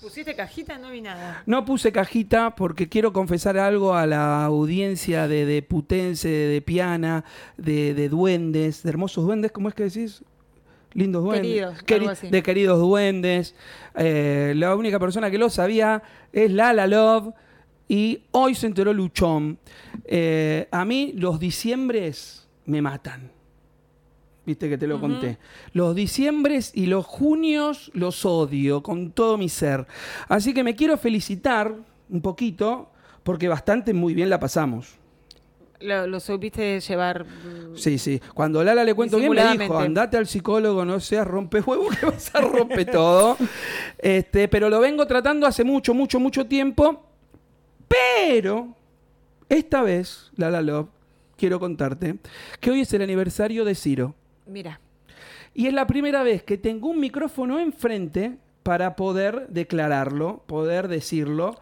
¿Pusiste cajita? No vi nada. No puse cajita porque quiero confesar algo a la audiencia de, de Putense, de, de Piana, de, de duendes, de hermosos duendes, ¿cómo es que decís? Lindos duendes. Queridos, Queri- de queridos duendes. Eh, la única persona que lo sabía es Lala Love. Y hoy se enteró Luchón. Eh, a mí los diciembres me matan. Viste que te lo conté. Los diciembres y los junios los odio con todo mi ser. Así que me quiero felicitar un poquito porque bastante muy bien la pasamos. Lo, lo supiste llevar. mm, Sí, sí. Cuando Lala le cuento bien, me dijo, andate al psicólogo, no seas rompe huevo que vas a romper todo. Este, pero lo vengo tratando hace mucho, mucho, mucho tiempo. Pero esta vez, Lala Love, quiero contarte que hoy es el aniversario de Ciro. Mira. Y es la primera vez que tengo un micrófono enfrente para poder declararlo, poder decirlo.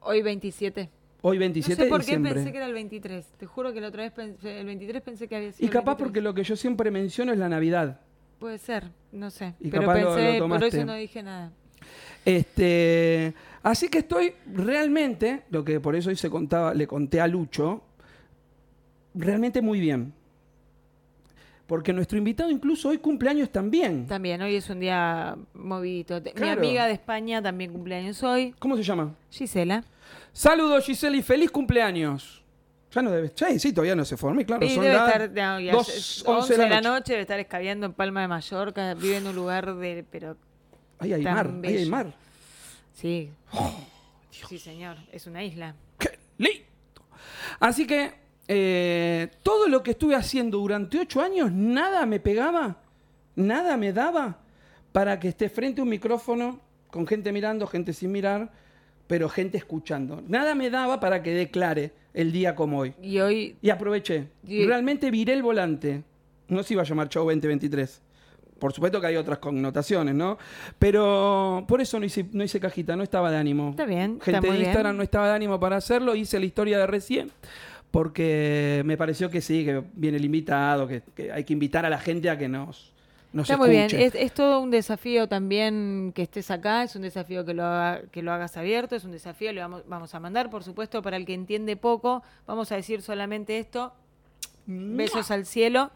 Hoy 27. Hoy No 27 sé por qué pensé que era el 23. Te juro que la otra vez pensé, el 23 pensé que había sido. Y el capaz 23. porque lo que yo siempre menciono es la Navidad. Puede ser, no sé. Y Pero capaz pensé, lo por eso no dije nada. Este, así que estoy realmente, lo que por eso hoy se contaba, le conté a Lucho, realmente muy bien. Porque nuestro invitado incluso hoy cumpleaños también. También, hoy es un día movidito. Claro. Mi amiga de España también cumpleaños hoy. ¿Cómo se llama? Gisela. Saludos Giselle y feliz cumpleaños. Ya no debe, sí, sí, todavía no se formó, claro, Y son debe estar no, ya dos, es 11 de la noche. noche. debe estar escabeando en Palma de Mallorca. Vive en un lugar de. Pero Ahí hay mar, ahí hay bello. mar. sí. sí, señor. Es una isla. ¡Qué lindo! Así que eh, todo lo que estuve haciendo durante ocho años, nada me pegaba, nada me daba para que esté frente a un micrófono con gente mirando, gente sin mirar, pero gente escuchando. Nada me daba para que declare el día como hoy. Y hoy. Y aproveché. Y- Realmente viré el volante. No se iba a llamar Chau 2023. Por supuesto que hay otras connotaciones, ¿no? Pero por eso no hice, no hice cajita, no estaba de ánimo. Está bien, está Gente muy de Instagram bien. no estaba de ánimo para hacerlo. Hice la historia de recién. Porque me pareció que sí, que viene el invitado, que, que hay que invitar a la gente a que nos, nos Está muy bien. escuche. Es, es todo un desafío también que estés acá. Es un desafío que lo, haga- que lo hagas abierto. Es un desafío. Le vamos, vamos a mandar, por supuesto, para el que entiende poco. Vamos a decir solamente esto. Besos al cielo.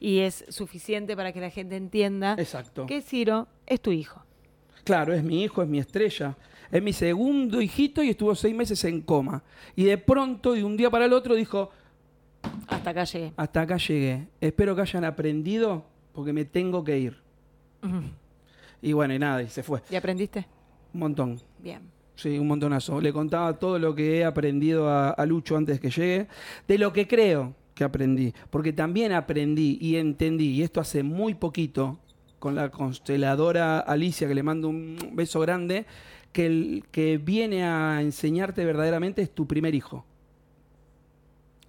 Y es suficiente para que la gente entienda Exacto. que Ciro es tu hijo. Claro, es mi hijo, es mi estrella. Es mi segundo hijito y estuvo seis meses en coma. Y de pronto, de un día para el otro, dijo, Hasta acá llegué. hasta acá llegué. Espero que hayan aprendido porque me tengo que ir. Y bueno, y nada, y se fue. ¿Y aprendiste? Un montón. Bien. Sí, un montonazo. Le contaba todo lo que he aprendido a, a Lucho antes que llegue, de lo que creo que aprendí, porque también aprendí y entendí, y esto hace muy poquito, con la consteladora Alicia, que le mando un beso grande, que el que viene a enseñarte verdaderamente es tu primer hijo.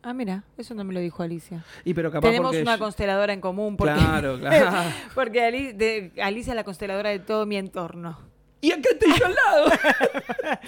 Ah, mira, eso no me lo dijo Alicia. Y pero capaz Tenemos una yo- consteladora en común. Porque, Claro, claro. porque Ali- de- Alicia es la consteladora de todo mi entorno. Y acá estoy yo al lado.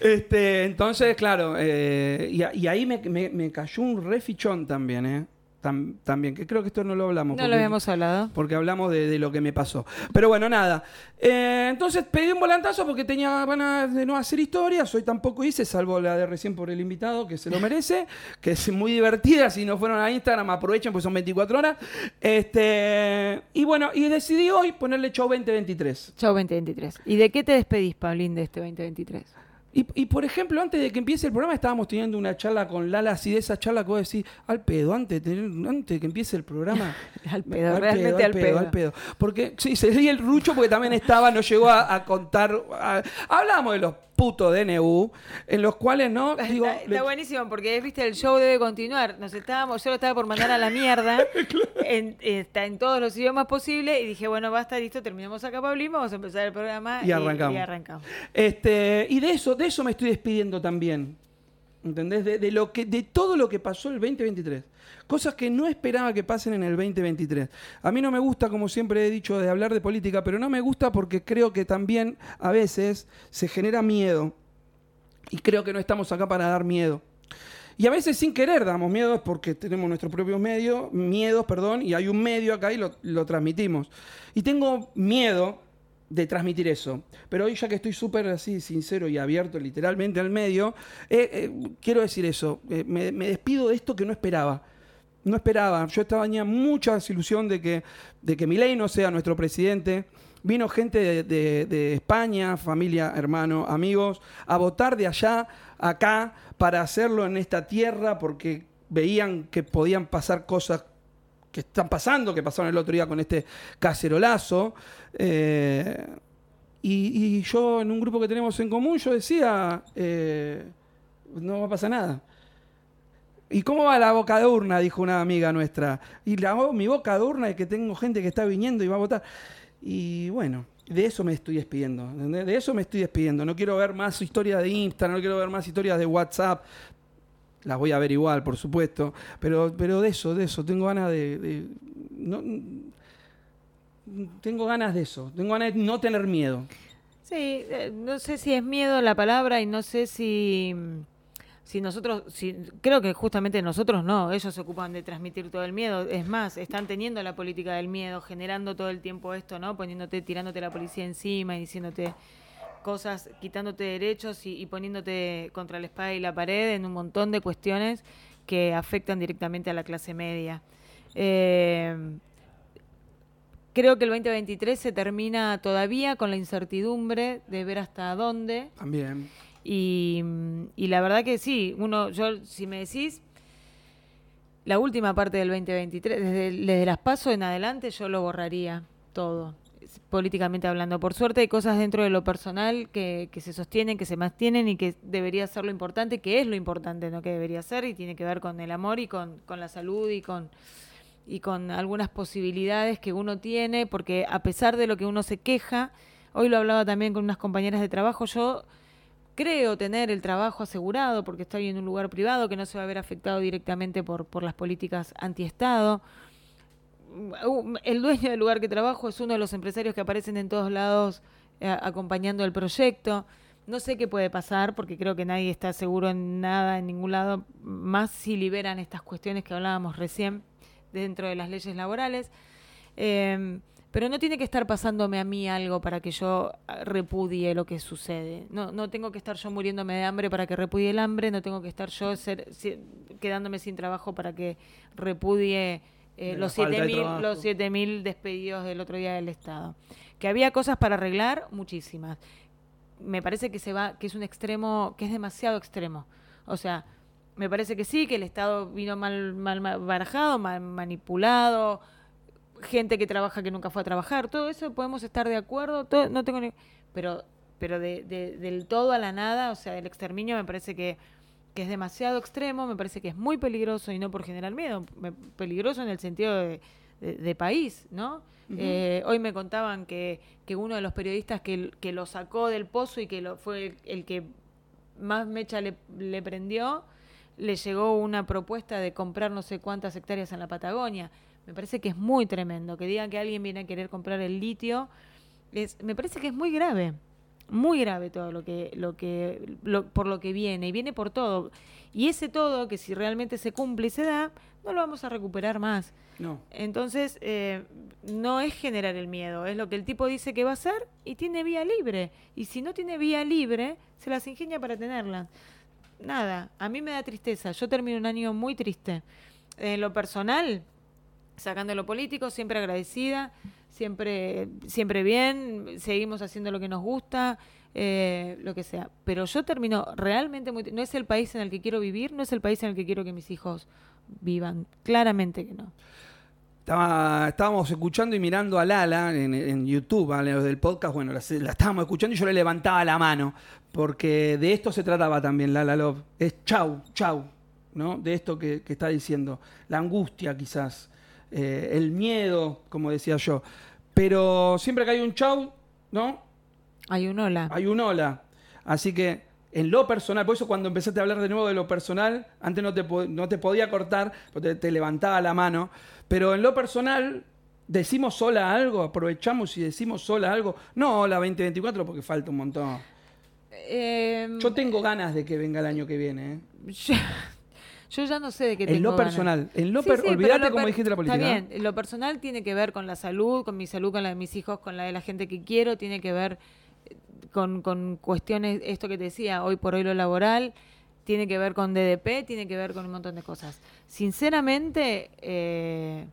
este, entonces, claro, eh, y, ahí me, me- me cayó un refichón también, ¿eh? Tam- también, que creo que esto no lo hablamos. No lo habíamos hablado. Porque hablamos de, de lo que me pasó. Pero bueno, nada. Eh, entonces pedí un volantazo porque tenía ganas de no hacer historias. Hoy tampoco hice, salvo la de recién por el invitado, que se lo merece, que es muy divertida. Si no fueron a Instagram, aprovechen, pues son 24 horas. Este, y bueno, y decidí hoy ponerle show 2023. Chau 2023. ¿Y de qué te despedís, Paulín, de este 2023? Y, y, por ejemplo, antes de que empiece el programa, estábamos teniendo una charla con Lala, así de esa charla que vos decís, al pedo, antes, de tener- antes de que empiece el programa. Al pedo, realmente al pedo. al pedo. Porque, sí, se dio el rucho porque también estaba, nos llegó a, a contar. a- hablamos de los putos DNU, en los cuales, ¿no? Digo, está, está le- buenísimo porque viste el show debe continuar. Nos estábamos, yo lo estaba por mandar a la mierda. en, está en todos los idiomas posibles. Y dije, bueno, basta, listo, terminamos acá, Paulín, vamos a empezar el programa. Y arrancamos. Y, arrancamos. Este, y de eso, de eso me estoy despidiendo también. ¿Entendés? De, de lo que, de todo lo que pasó el 2023. Cosas que no esperaba que pasen en el 2023. A mí no me gusta, como siempre he dicho, de hablar de política, pero no me gusta porque creo que también a veces se genera miedo. Y creo que no estamos acá para dar miedo. Y a veces sin querer damos miedo es porque tenemos nuestros propios medios, miedos, perdón, y hay un medio acá y lo, transmitimos. Y tengo miedo de transmitir eso. Pero hoy ya que estoy súper así, sincero y abierto literalmente al medio, eh, eh, quiero decir eso, eh, me despido de esto que no esperaba. No esperaba, yo estaba, tenía mucha ilusión de que, de que Milei no sea nuestro presidente. Vino gente de, de- de España, familia, hermano, amigos, a votar de allá, acá, para hacerlo en esta tierra, porque veían que podían pasar cosas que están pasando, que pasaron el otro día con este cacerolazo. Eh, y, y yo en un grupo que tenemos en común, yo decía, eh, no va a pasar nada. ¿Y cómo va la boca de urna? Dijo una amiga nuestra. Y la, mi boca de urna es que tengo gente que está viniendo y va a votar. Y bueno, de eso me estoy despidiendo. De eso me estoy despidiendo. No quiero ver más historias de Instagram, no quiero ver más historias de WhatsApp. Las voy a ver igual, por supuesto. Pero, pero de eso, de eso. Tengo ganas de. de- no, tengo ganas de eso. Tengo ganas de no tener miedo. Sí, eh, no sé si es miedo la palabra y no sé si, si nosotros, si, creo que justamente nosotros no, ellos se ocupan de transmitir todo el miedo. Es más, están teniendo la política del miedo, generando todo el tiempo esto, ¿no? Poniéndote, tirándote la policía encima y diciéndote cosas, quitándote derechos y, poniéndote contra la espada y la pared en un montón de cuestiones que afectan directamente a la clase media. Eh, creo que el 2023 se termina todavía con la incertidumbre de ver hasta dónde. También. Y, mm, y la verdad que sí, uno, yo, si me decís, la última parte del 2023, desde, desde las pasos en adelante, yo lo borraría todo, políticamente hablando. Por suerte hay cosas dentro de lo personal que, que se sostienen, que se mantienen y que debería ser lo importante, que es lo importante, no que debería ser, y tiene que ver con el amor y con, con la salud y con y con algunas posibilidades que uno tiene, porque a pesar de lo que uno se queja, hoy lo hablaba también con unas compañeras de trabajo, yo creo tener el trabajo asegurado porque estoy en un lugar privado que no se va a ver afectado directamente por, por las políticas antiestado. Uh, El dueño del lugar que trabajo es uno de los empresarios que aparecen en todos lados eh, acompañando el proyecto. No sé qué puede pasar porque creo que nadie está seguro en nada, en ningún lado, más si liberan estas cuestiones que hablábamos recién dentro de las leyes laborales. Eh, pero no tiene que estar pasándome a mí algo para que yo ah, repudie lo que sucede. No, no tengo que estar yo muriéndome de hambre para que repudie el hambre, no tengo que estar yo ser- si- quedándome sin trabajo para que repudie eh, los falta de 7.000 trabajo. los 7.000 despedidos del otro día del Estado. Que había cosas para arreglar, muchísimas. Me parece que se va, que es un extremo, que es demasiado extremo. O sea, me parece que sí, que el Estado vino mal, mal ma- barajado, mal manipulado, gente que trabaja que nunca fue a trabajar, todo eso podemos estar de acuerdo, todo, no tengo ni- pero pero de, de- del todo a la nada, o sea, del exterminio me parece que, que es demasiado extremo, me parece que es muy peligroso y no por generar miedo, me- peligroso en el sentido de, de- país, ¿no? Eh, hoy me contaban que, que uno de los periodistas que, que lo sacó del pozo y que lo, fue el, el que más mecha le, le prendió, le llegó una propuesta de comprar no sé cuántas hectáreas en la Patagonia. Me parece que es muy tremendo. Que digan que alguien viene a querer comprar el litio, es, me parece que es muy grave. Muy grave todo lo que, lo que, lo- por lo que viene, y viene por todo. Y ese todo, que si realmente se cumple y se da, no lo vamos a recuperar más. No. Entonces, eh, no es generar el miedo, es lo que el tipo dice que va a hacer y tiene vía libre. Y si no tiene vía libre, se las ingenia para tenerla. Nada, a mí me da tristeza. Yo termino un año muy triste. En lo personal, sacando lo político, siempre agradecida, siempre, siempre bien, seguimos haciendo lo que nos gusta, eh, lo que sea. Pero yo termino realmente muy... No es el país en el que quiero vivir, no es el país en el que quiero que mis hijos vivan. Claramente que no. Estaba- estábamos escuchando y mirando a Lala en, en YouTube, los del podcast, bueno, la, estábamos escuchando y yo le levantaba la mano, porque de esto se trataba también Lala Love. Es chau, chau, ¿no? De esto que está diciendo. La angustia quizás, eh, el miedo, como decía yo. Pero siempre que hay un chau, ¿no? Hay un hola. Hay un hola. Así que en lo personal, por eso cuando empezaste a hablar de nuevo de lo personal, antes no te, no te podía cortar, te, te levantaba la mano, pero en lo personal, decimos sola algo, aprovechamos y decimos sola algo. No hola 2024 porque falta un montón. Eh, Yo tengo ganas de que venga el año que viene. ¿eh? yo, Yo ya no sé de qué En tengo lo ganas. personal. En lo Sí, per- sí, pero olvídate lo como per- dijiste la política. Está bien, en lo personal tiene que ver con la salud, con mi salud, con la de mis hijos, con la de la gente que quiero, tiene que ver eh, con, con cuestiones, esto que te decía, hoy por hoy lo laboral, tiene que ver con DDP, tiene que ver con un montón de cosas. Sinceramente, eh,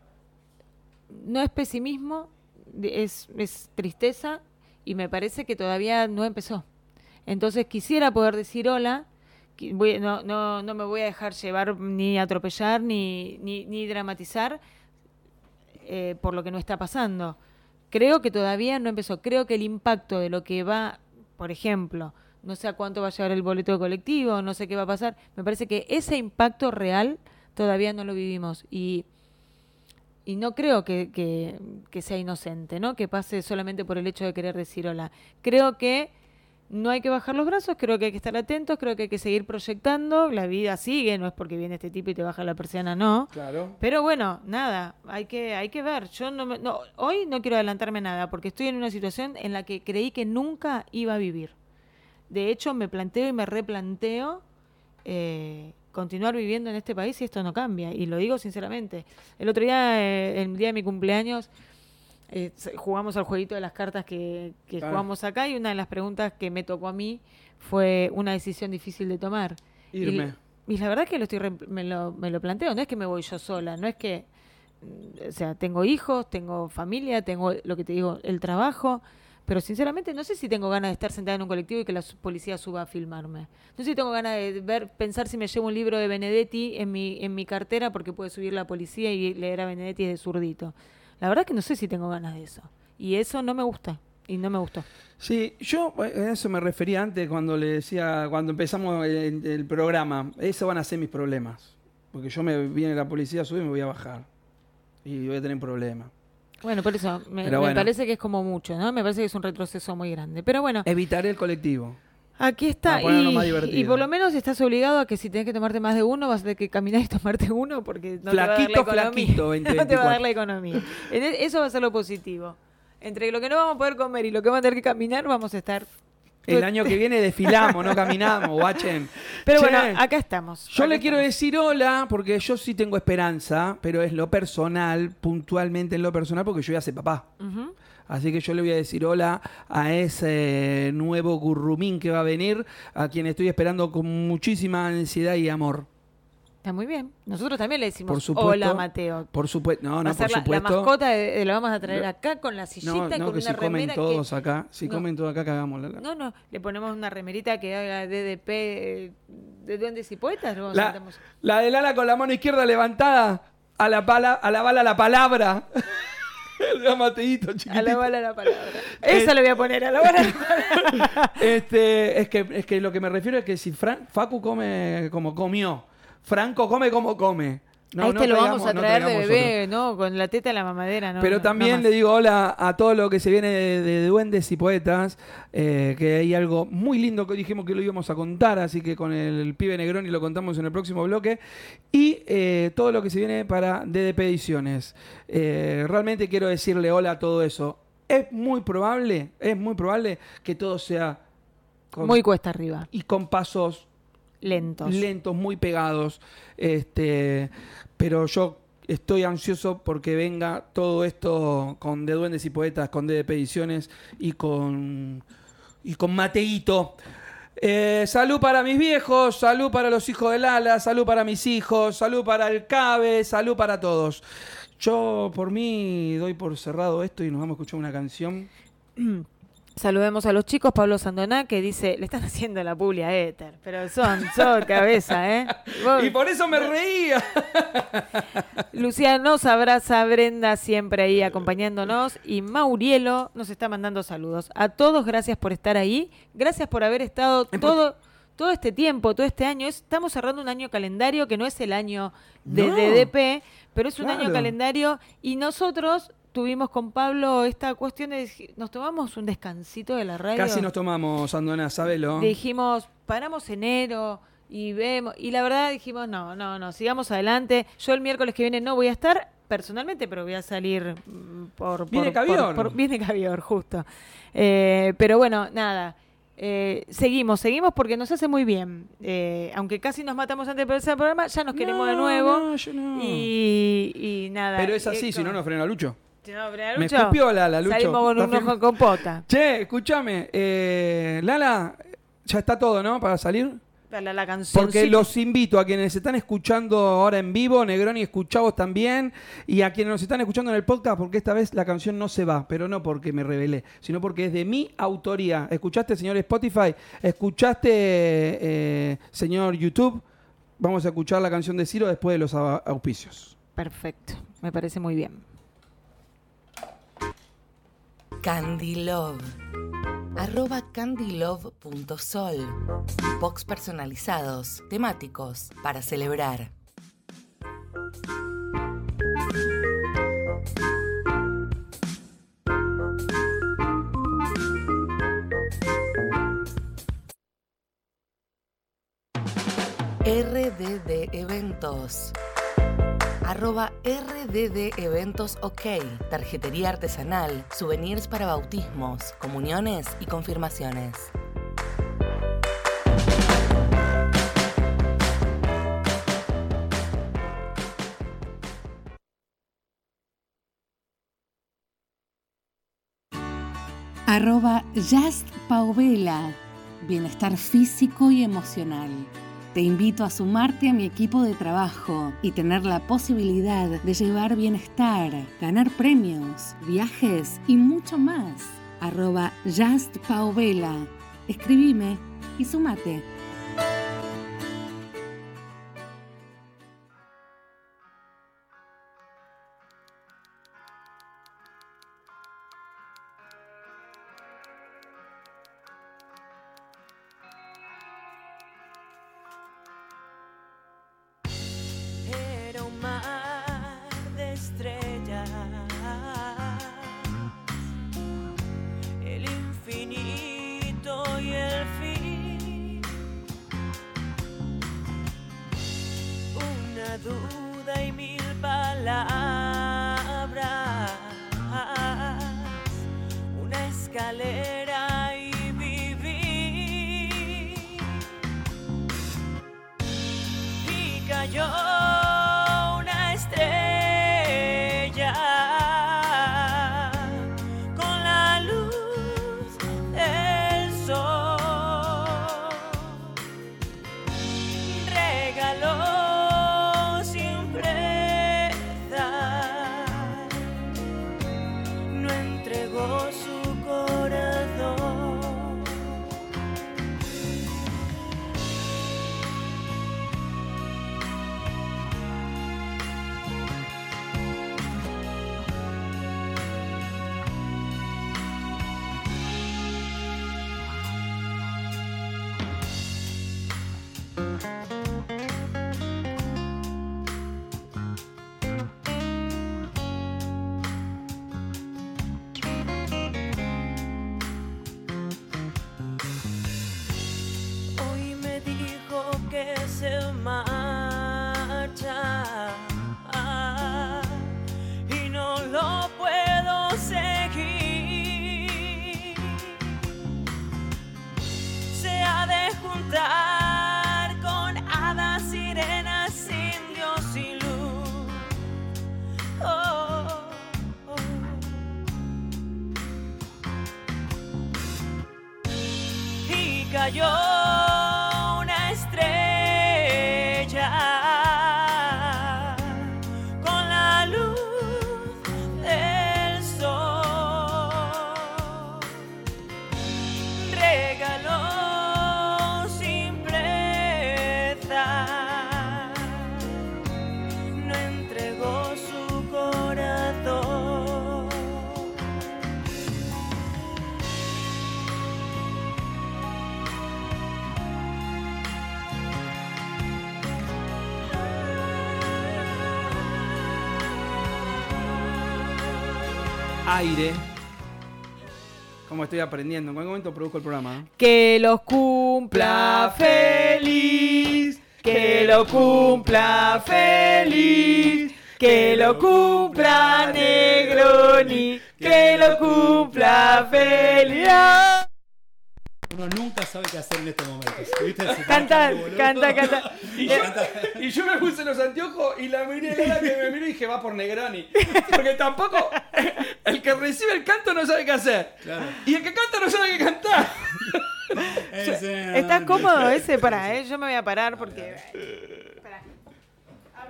no es pesimismo, es, es tristeza y me parece que todavía no empezó. Entonces quisiera poder decir hola, no, no, no me voy a dejar llevar ni atropellar ni, ni, ni dramatizar eh, por lo que no está pasando. Creo que todavía no empezó. Creo que el impacto de lo que va, por ejemplo, no sé a cuánto va a llegar el boleto colectivo, no sé qué va a pasar, me parece que ese impacto real todavía no lo vivimos. Y y no creo que, que- que sea inocente, ¿no? Que pase solamente por el hecho de querer decir hola. Creo que no hay que bajar los brazos, creo que hay que estar atentos, creo que hay que seguir proyectando. La vida sigue, no es porque viene este tipo y te baja la persiana, no. Claro. Pero bueno, nada, hay que, hay que ver. Yo no, me- no, hoy no quiero adelantarme nada porque estoy en una situación en la que creí que nunca iba a vivir. De hecho, me planteo y me replanteo eh, continuar viviendo en este país si esto no cambia. Y lo digo sinceramente. El otro día, eh, el día de mi cumpleaños, eh, jugamos al jueguito de las cartas que, que jugamos acá y una de las preguntas que me tocó a mí fue una decisión difícil de tomar. Y- Irme. Y, la verdad que lo estoy re- me, lo, me lo planteo, no es que me voy yo sola, no es que, mm, o sea, tengo hijos, tengo familia, tengo lo que te digo, el trabajo, pero sinceramente no sé si tengo ganas de estar sentada en un colectivo y que la policía suba a filmarme. No sé si tengo ganas de ver, pensar si me llevo un libro de Benedetti en mi, en mi cartera porque puede subir la policía y leer a Benedetti de zurdito. La verdad que no sé si tengo ganas de eso. Y eso no me gusta. Y no me gustó. Sí, yo eh, a eso me refería antes cuando le decía, cuando empezamos el, el programa, esos van a ser mis problemas. Porque yo me viene la policía, sube y me voy a bajar. Y voy a tener un problema. Bueno, por eso me, Pero me bueno. parece que es como mucho, ¿no? Me parece que es un retroceso muy grande. Pero bueno, Evitaré el colectivo. Aquí está. Y, por lo menos estás obligado a que si tenés que tomarte más de uno, vas a tener que caminar y tomarte uno porque no te va a dar la Flaquito, economía. flaquito, no te va a 2024. dar la economía. E- Eso va a ser lo positivo. Entre lo que no vamos a poder comer y lo que vamos a tener que caminar, vamos a estar... El año que viene desfilamos, no caminamos, guachen. Pero Che, bueno, acá estamos. Yo acá le quiero decir hola, porque yo sí tengo esperanza, pero es lo personal, puntualmente en lo personal, porque yo ya sé papá. Ujú. Así que yo le voy a decir hola a ese nuevo gurrumín que va a venir, a quien estoy esperando con muchísima ansiedad y amor. Está muy bien. Nosotros también le decimos Por supuesto. hola, Mateo. Por supuesto, no, no, por la, la supuesto. mascota, de, de- la vamos a traer acá con la sillita, no, no, con que una si comen que- todos acá, si No. comen todos acá, cagamos. La, la- No, no, le ponemos una remerita que haga DDP eh, de duendes y poetas. luego La, la del ala con la mano izquierda levantada, a la, pala, a la bala la palabra. El Mateito, A la chiquitito. bala la palabra. Esa le voy a poner, a la bala la palabra. Este, es que, es que lo que me refiero es que si Fran- Facu come como comió, Franco come como come. No, a este no lo traigamos- vamos a no traer de bebé, ¿no? Con la teta de la mamadera, ¿no? Pero también le digo hola a todo lo que se viene de, de duendes y poetas, eh, que hay algo muy lindo que dijimos que lo íbamos a contar, así que con el pibe Negroni lo contamos en el próximo bloque. Y eh, todo lo que se viene para DDP Ediciones. Eh, realmente quiero decirle hola a todo eso. Es muy probable, es muy probable que todo sea con- Muy cuesta arriba, y con pasos lentos. lentos, muy pegados. Este, pero yo estoy ansioso porque venga todo esto con De Duendes y Poetas, con DDP Ediciones y con, y con Mateito. Eh, salud para mis viejos, salud para los hijos del ala, salud para mis hijos, salud para el Cabe, salud para todos. Yo por mí doy por cerrado esto y nos vamos a escuchar una canción. Saludemos a los chicos, Pablo Sandoná, que dice, le están haciendo la publi a Éter, pero son, son cabeza, ¿eh? Vos- Y por eso me reía. Lucía nos abraza, Brenda siempre ahí acompañándonos y Maurielo nos está mandando saludos. A todos, gracias por estar ahí, gracias por haber estado todo, todo este tiempo, todo este año. Es- Estamos cerrando un año calendario que no es el año de No. DDP, pero es un año calendario y nosotros tuvimos con Pablo esta cuestión de nos tomamos un descansito de la radio. Casi nos tomamos, Andona, sabelo. Dijimos, paramos enero y vemos. Y la verdad dijimos, no, no, no, sigamos adelante. Yo el miércoles que viene no voy a estar personalmente, pero voy a salir mm, por. Viene por- Cavior. por- viene Cavior, justo. Eh, pero bueno, nada. Eh, seguimos, seguimos porque nos hace muy bien. Eh, aunque casi nos matamos antes de empezar el programa, ya nos queremos de nuevo. no, yo no. Y, y nada. Pero es así, eh, si no, no frena Lucho. No, Me Lucho, escupió Lala, Lucho. Salimos con un ojo con pota. Che, escúchame. eh, Lala, ya está todo, ¿no? Para salir. Dale la canción. Porque los invito a quienes están escuchando ahora en vivo, Negroni, escuchamos también, y a quienes nos están escuchando en el podcast, porque esta vez la canción no se va, pero no porque me revelé, sino porque es de mi autoría. ¿Escuchaste, señor Spotify? ¿Escuchaste, eh, señor YouTube? Vamos a escuchar la canción de Ciro después de los au- auspicios. Perfecto, me parece muy bien. Candy Love. Arroba candylove.sol. Box personalizados, temáticos, para celebrar. RDD Eventos. Arroba RDD Eventos OK. Tarjetería artesanal, souvenirs para bautismos, comuniones y confirmaciones. Arroba Just Paovela. Bienestar físico y emocional. Te invito a sumarte a mi equipo de trabajo y tener la posibilidad de llevar bienestar, ganar premios, viajes y mucho más. Arroba Just. Escribime y sumate. Aire. Como estoy aprendiendo. En cualquier momento produzco el programa. Que los cumpla feliz, que lo cumpla feliz, que lo cumpla Negroni, que lo cumpla feliz. Uno nunca sabe qué hacer en estos momentos. ¿Viste? Canta, canta, canta. Y yo, y yo me puse los anteojos y la miré la que me miró y dije, va por Negroni. Porque tampoco el que recibe el canto no sabe qué hacer. Claro. Y el que canta no sabe qué cantar. Ese- ¿Estás cómodo ese? Para, ¿eh? Yo me voy a parar porque...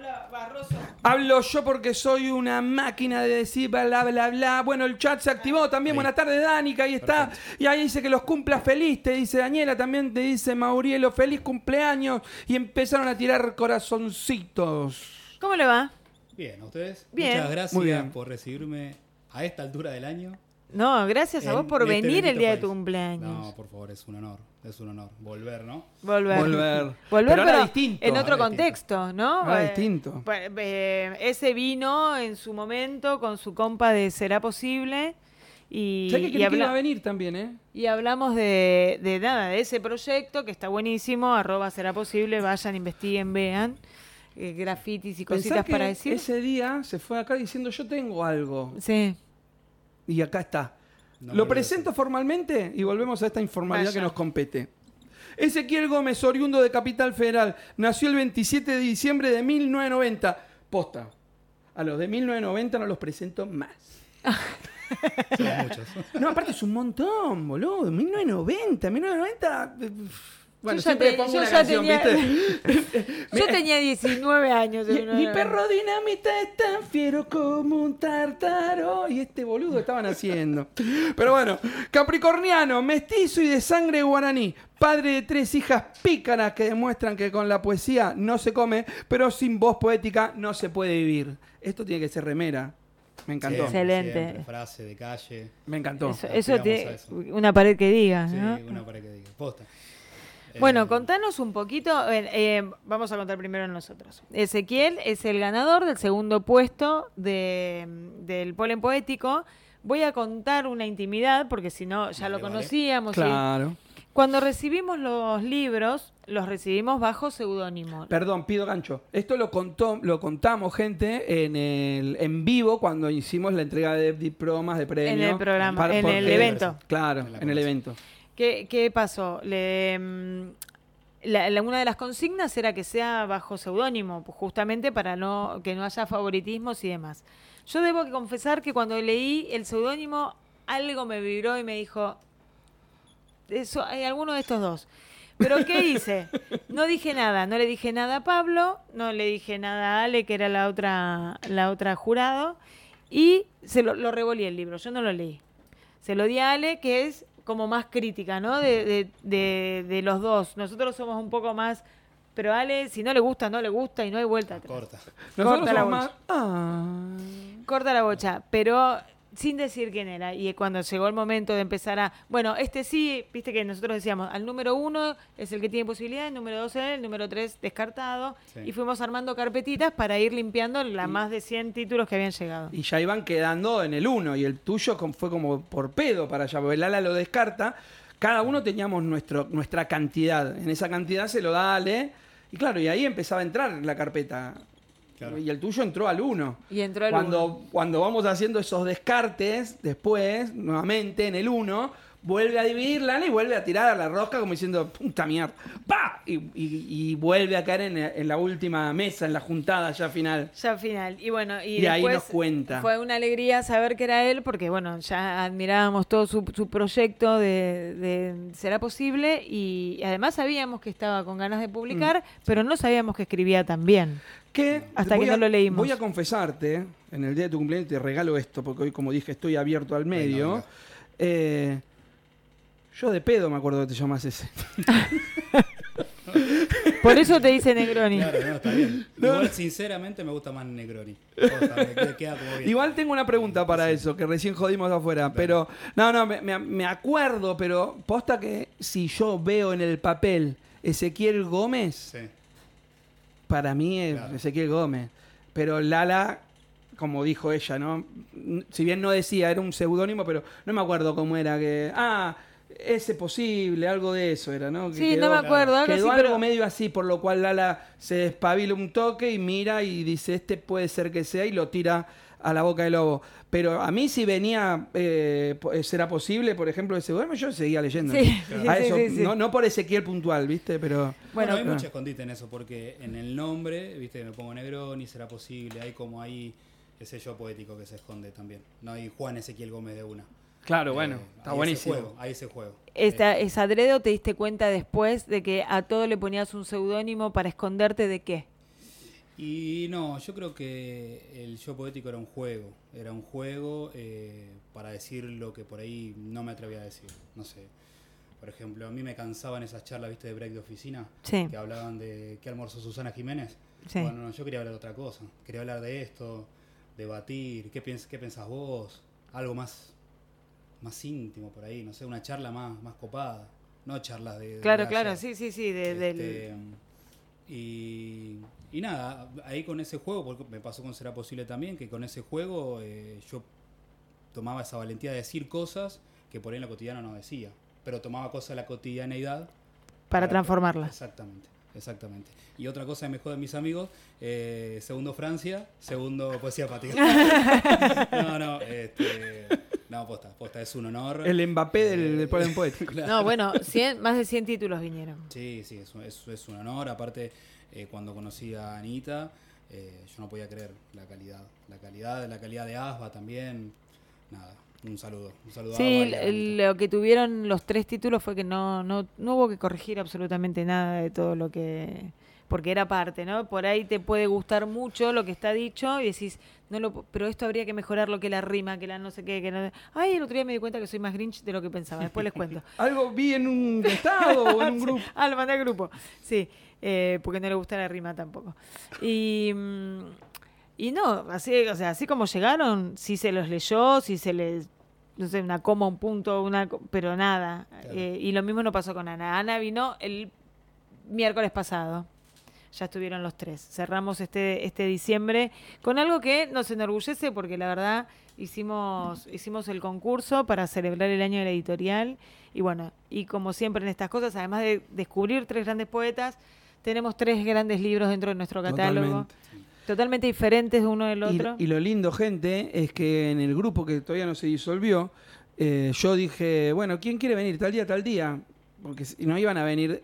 Habla Barroso. Hablo yo porque soy una máquina de decir bla bla bla. Bueno, el chat se activó también. Buenas tardes, Danica. Ahí está. Y ahí dice que los cumplas feliz. Te dice Daniela. También te dice Maurielo. Feliz cumpleaños. Y empezaron a tirar corazoncitos. ¿Cómo le va? Bien, ¿a ustedes? Bien. Muchas gracias Muy bien. por recibirme a esta altura del año. No, gracias a vos por este venir el día de tu cumpleaños. No, por favor, es un honor. Es un honor. Volver, ¿no? Volver. Volver. Volver, Pero pero, ahora distinto. en otro Ahora contexto, ¿no? Ahora Eh, distinto. pues, eh, ese vino en su momento con su compa de Será Posible. Y, ¿Sabes que y creí que habla- iba a venir también, eh? y hablamos de, de nada, de ese proyecto que está buenísimo. Arroba Será Posible. Vayan, investiguen, vean. eh, grafitis y Pensá cositas que para decir. Ese día se fue acá diciendo yo tengo algo. Sí. Y acá está. No Lo presento formalmente y volvemos a esta informalidad Vaya. que nos compete. Ezequiel Gómez, oriundo de Capital Federal, nació el 27 de diciembre de 1990. Posta. A los de 1990 no los presento más. Son muchos. No, aparte es un montón, boludo. 1990, 1990. Bueno, Yo ya siempre te- pongo yo una ya canción, tenía- ¿viste? Yo tenía 19 años. Mi, mi perro dinamita es tan fiero como un tártaro. Y este boludo estaban haciendo. Pero bueno, Capricorniano, mestizo y de sangre guaraní. Padre de tres hijas pícaras que demuestran que con la poesía no se come, pero sin voz poética no se puede vivir. Esto tiene que ser remera. Me encantó. Siempre, Excelente. siempre. Frase de calle. Me encantó. Eso, eso eso. una pared que diga, Sí, ¿no? una para que diga. Posta. Bueno, Eh, contanos un poquito. eh, eh, vamos a contar primero nosotros. Ezequiel es el ganador del segundo puesto de, del polen poético. Voy a contar una intimidad, porque si no, ya Vale, lo conocíamos. Claro. Cuando recibimos los libros, los recibimos bajo seudónimo. Perdón, pido gancho. Esto lo contó, lo contamos, gente, en el en vivo cuando hicimos la entrega de diplomas de premio. En el programa, en el evento. Claro, En la en el evento. ¿Qué, qué pasó? Le, mm, la- la- una de las consignas era que sea bajo seudónimo, pues, justamente para no que no haya favoritismos y demás. Yo debo confesar que cuando leí el seudónimo, algo me vibró y me dijo, eso, hay alguno de estos dos. Pero ¿qué hice? No dije nada, no le dije nada a Pablo, no le dije nada a Ale, que era la otra, la otra jurado, y se lo, lo revolí el libro, yo no lo leí. Se lo di a Ale, que es como más crítica, ¿no? De, de, de- de los dos. Nosotros somos un poco más... Pero Ale, si no le gusta, no le gusta y no hay vuelta atrás. Corta. Corta la más. Ah. Corta la bocha, pero sin decir quién era. Y cuando llegó el momento de empezar a. Bueno, este sí, viste que nosotros decíamos, al número uno es el que tiene posibilidad, el número dos él, el número tres descartado. Sí. Y fuimos armando carpetitas para ir limpiando las más de 100 títulos que habían llegado. Y ya iban quedando en el uno. Y el tuyo fue como por pedo para allá. Porque el ala lo descarta. Cada uno teníamos nuestro, nuestra cantidad. En esa cantidad se lo da Ale. Y claro, y ahí empezaba a entrar la carpeta. Claro. Y el tuyo entró al uno. Y entró al cuando, uno. cuando vamos haciendo esos descartes, después, nuevamente en el 1, vuelve a dividirla y vuelve a tirar a la rosca como diciendo, puta mierda, ¡pa! Y, y- y vuelve a caer en, en la última mesa, en la juntada ya final. Ya final. Y bueno, y, Y ahí nos cuenta. Fue una alegría saber que era él, porque bueno, ya admirábamos todo su, su proyecto de, de Será Posible y además sabíamos que estaba con ganas de publicar, Mm. pero no sabíamos que escribía tan bien. Que Hasta que a- no lo leímos. Voy a confesarte, en el día de tu cumpleaños te regalo esto, porque hoy, como dije, estoy abierto al medio. Eh, yo de pedo me acuerdo que te llamas ese. Por eso te dice Negroni. Claro, no, está bien. Igual, sinceramente, me gusta más Negroni. Posta, me queda- queda como bien. Igual tengo una pregunta para eso, que recién jodimos afuera. Pero, no, no, me, me- me acuerdo, pero posta que si yo veo en el papel Ezequiel Gómez, Sí. para mí es Claro. Ezequiel Gómez. Pero Lala, como dijo ella, ¿no? Si bien no decía, era un seudónimo, pero no me acuerdo cómo era que. Ah, ese posible, algo de eso era, ¿no? Que Sí, no me acuerdo, algo quedó así, algo pero- medio así, por lo cual Lala se despabila un toque y mira y dice, este puede ser que sea, y lo tira a la boca del lobo. Pero a mí si venía, eh, eh, será posible, por ejemplo, ese duerme, yo seguía leyendo. Sí, sí, A sí, eso, sí, sí. No, no por Ezequiel puntual, ¿viste? Pero... Bueno, Bueno, hay claro. mucho escondite en eso, porque en el nombre, viste, me pongo Negroni, será posible, hay como ahí ese yo poético que se esconde también. No hay Juan Ezequiel Gómez de una. Claro, bueno, Eh, está hay buenísimo. Ese juego, hay ese juego. Esta, Eh, ¿Es adrede o te diste cuenta después de que a todo le ponías un seudónimo para esconderte de qué? Y no, yo creo que el yo poético era un juego. Era un juego eh, para decir lo que por ahí no me atrevía a decir. No sé. Por ejemplo, a mí me cansaban esas charlas, viste, de break de oficina. Sí. Que hablaban de qué almorzó Susana Jiménez. Sí. Bueno, no, yo quería hablar de otra cosa. Quería hablar de esto, debatir, qué, piens qué pensás vos, algo más, más íntimo por ahí, no sé, una charla más, más copada. No charlas de... Claro, claro, sí, sí, sí, de- del... Este, y, y nada, ahí con ese juego, porque me pasó con Será Posible también, que con ese juego eh, yo tomaba esa valentía de decir cosas que por ahí en lo cotidiano no decía, pero tomaba cosas de la cotidianeidad. Para transformarlas. Exactamente, exactamente. Y otra cosa que me joden mis amigos, eh, segundo Francia, segundo Poesía Pática. no, no, este, no, posta, posta, es un honor. El Mbappé del, Eh, del poético. claro. No, bueno, 100 más de 100 títulos vinieron. Sí, sí, es, es- es un honor. Aparte, eh, cuando conocí a Anita, eh, yo no podía creer la calidad. La calidad, la calidad de Asba también. Nada, un saludo. Un saludo a Sí, a lo que tuvieron los tres títulos fue que no, no, no hubo que corregir absolutamente nada de todo lo que... Porque era parte, ¿no? Por ahí te puede gustar mucho lo que está dicho y decís, no lo, pero esto habría que mejorar lo que la rima, que la no sé qué, que no... Ay, el otro día me di cuenta que soy más grinch de lo que pensaba. Después les cuento. Algo vi en un estado o en un grupo. Ah, lo mandé al grupo. Sí, eh, porque no le gusta la rima tampoco. Y, mm, y no, así, o sea, así como llegaron, sí se los leyó, sí se les, no sé, una coma, un punto, una, pero nada. Claro. Eh, y lo mismo no pasó con Ana. Ana vino el miércoles pasado. Ya estuvieron los tres. Cerramos este, este diciembre con algo que nos enorgullece porque la verdad hicimos, hicimos el concurso para celebrar el año de la editorial. Y bueno, y como siempre en estas cosas, además de descubrir tres grandes poetas, tenemos tres grandes libros dentro de nuestro catálogo. Totalmente. Totalmente diferentes de uno del otro. Y, lo lindo, gente, es que en el grupo que todavía no se disolvió, eh, yo dije, bueno, ¿quién quiere venir tal día, tal día? Porque si- no iban a venir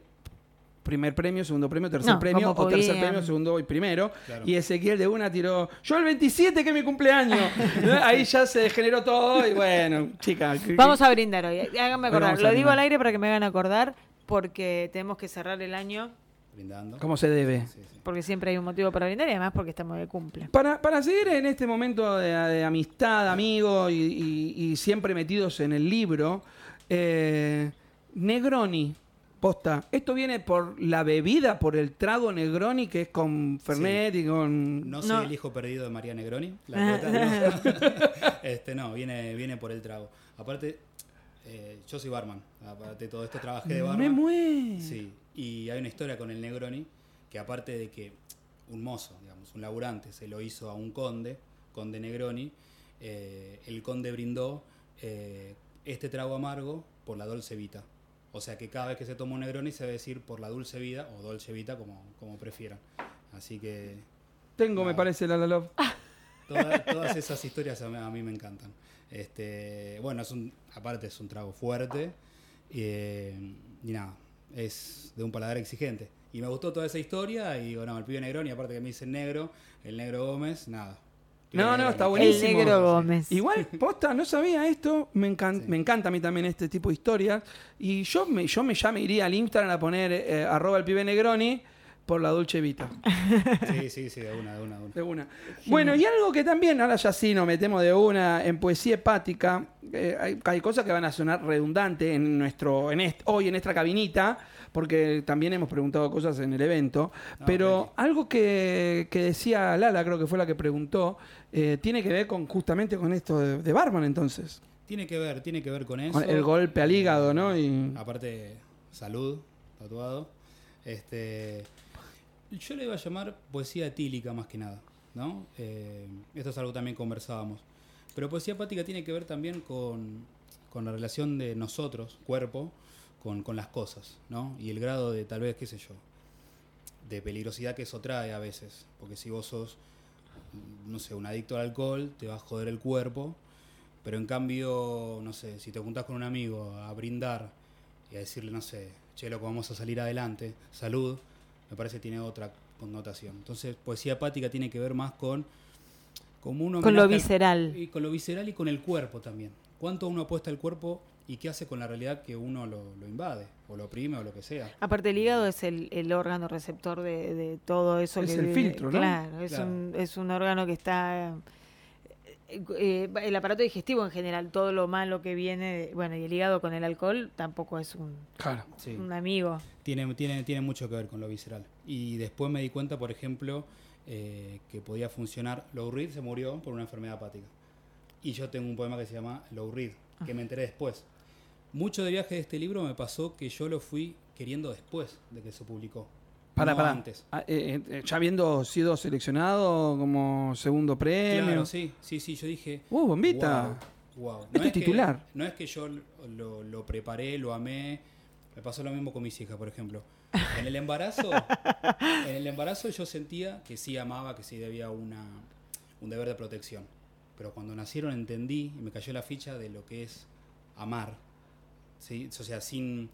primer premio, segundo premio, tercer No, premio, como o tercer premio, segundo y primero. Claro. Y Ezequiel de una tiró, yo el 27 que es mi cumpleaños. Ahí ya se degeneró todo y bueno, chica. Vamos a brindar hoy. Háganme Hoy acordar. Lo digo al aire para que me hagan acordar porque tenemos que cerrar el año Brindando. ¿Cómo se debe? Sí, sí. porque siempre hay un motivo para brindar y además porque estamos de cumple. Para, para seguir en este momento de, de amistad, amigo y, y- y siempre metidos en el libro, eh, Negroni, posta, esto viene por la bebida, por el trago Negroni que es con Fernet y con... No soy No. el hijo perdido de María Negroni. La no. este, no, viene, viene por el trago. Aparte, eh, yo soy barman. Aparte de todo esto, trabajé de barman. Me muero. Sí, y hay una historia con el Negroni que aparte de que un mozo, digamos, un laburante, se lo hizo a un conde, conde Negroni, eh, el conde brindó eh, este trago amargo por la Dolce Vita. O sea que cada vez que se toma un Negroni se debe decir por la Dulce Vida o Dolce Vita, como, como prefieran. Así que Tengo, me parece, la la Love. toda- todas esas historias a mí, a mí me encantan. Este, bueno, es un, aparte es un trago fuerte eh, y nada, es de un paladar exigente. Y me gustó toda esa historia y bueno, el pibe Negroni, aparte que me dice negro, el negro Gómez, nada. No, no, está El buenísimo. negro Gómez. Igual, posta, no sabía esto. Me, encan- Sí. me encanta a mí también este tipo de historias. Y yo me, yo me ya me iría al Instagram a poner eh, arroba el pibe Negroni por la Dolce Vita. Sí, sí, sí, de una, de una, de una. De una. Bueno, y algo que también, ahora ya sí nos metemos de una en poesía hepática, eh, hay, hay cosas que van a sonar redundantes en nuestro, en hoy en nuestra cabinita, porque también hemos preguntado cosas en el evento, No, pero algo que, que decía Lala, creo que fue la que preguntó, eh, tiene que ver con justamente con esto de, de Barman entonces, Tiene que ver, tiene que ver con eso. con el golpe al hígado, ¿no? Y, Aparte, salud, tatuado. Este, yo le iba a llamar poesía etílica más que nada, ¿no? Eh, esto es algo que también conversábamos. Pero poesía hepática tiene que ver también con, con la relación de nosotros, cuerpo, con, con las cosas, ¿no? Y el grado de, tal vez, qué sé yo, de peligrosidad que eso trae a veces. Porque si vos sos no sé, un adicto al alcohol, te va a joder el cuerpo, pero en cambio, no sé, si te juntás con un amigo a brindar y a decirle, no sé, che, loco, vamos a salir adelante, salud, me parece que tiene otra connotación. Entonces, poesía hepática tiene que ver más con como un Con lo visceral. y con lo visceral y con el cuerpo también. ¿Cuánto uno apuesta al cuerpo y qué hace con la realidad que uno lo, lo invade, o lo oprime, o lo que sea? Aparte, el hígado es el, el órgano receptor de, de todo eso. Es que el filtro, ¿no? Claro, es, Claro. Un, es un órgano que está... eh, eh, el aparato digestivo en general, todo lo malo que viene, bueno, y el hígado con el alcohol tampoco es un, Claro. Sí. un amigo. Tiene, tiene, tiene mucho que ver con lo visceral. Y después me di cuenta, por ejemplo, eh, que podía funcionar. Lou Reed se murió por una enfermedad hepática. Y yo tengo un poema que se llama Lou Reed, que me enteré después. Mucho del viaje de este libro me pasó que yo lo fui queriendo después de que se publicó. Para, no para. antes. Ah, eh, eh, ya habiendo sido seleccionado como segundo premio. Claro, sí, sí, sí. Yo dije. Uh, bombita. Wow, wow. Este es que- titular. no es que yo lo, lo preparé, lo amé. Me pasó lo mismo con mis hijas, por ejemplo. En el embarazo, en el embarazo yo sentía que sí amaba, que sí debía una, un deber de protección. Pero cuando nacieron entendí y me cayó la ficha de lo que es amar. ¿Sí? O sea, sin,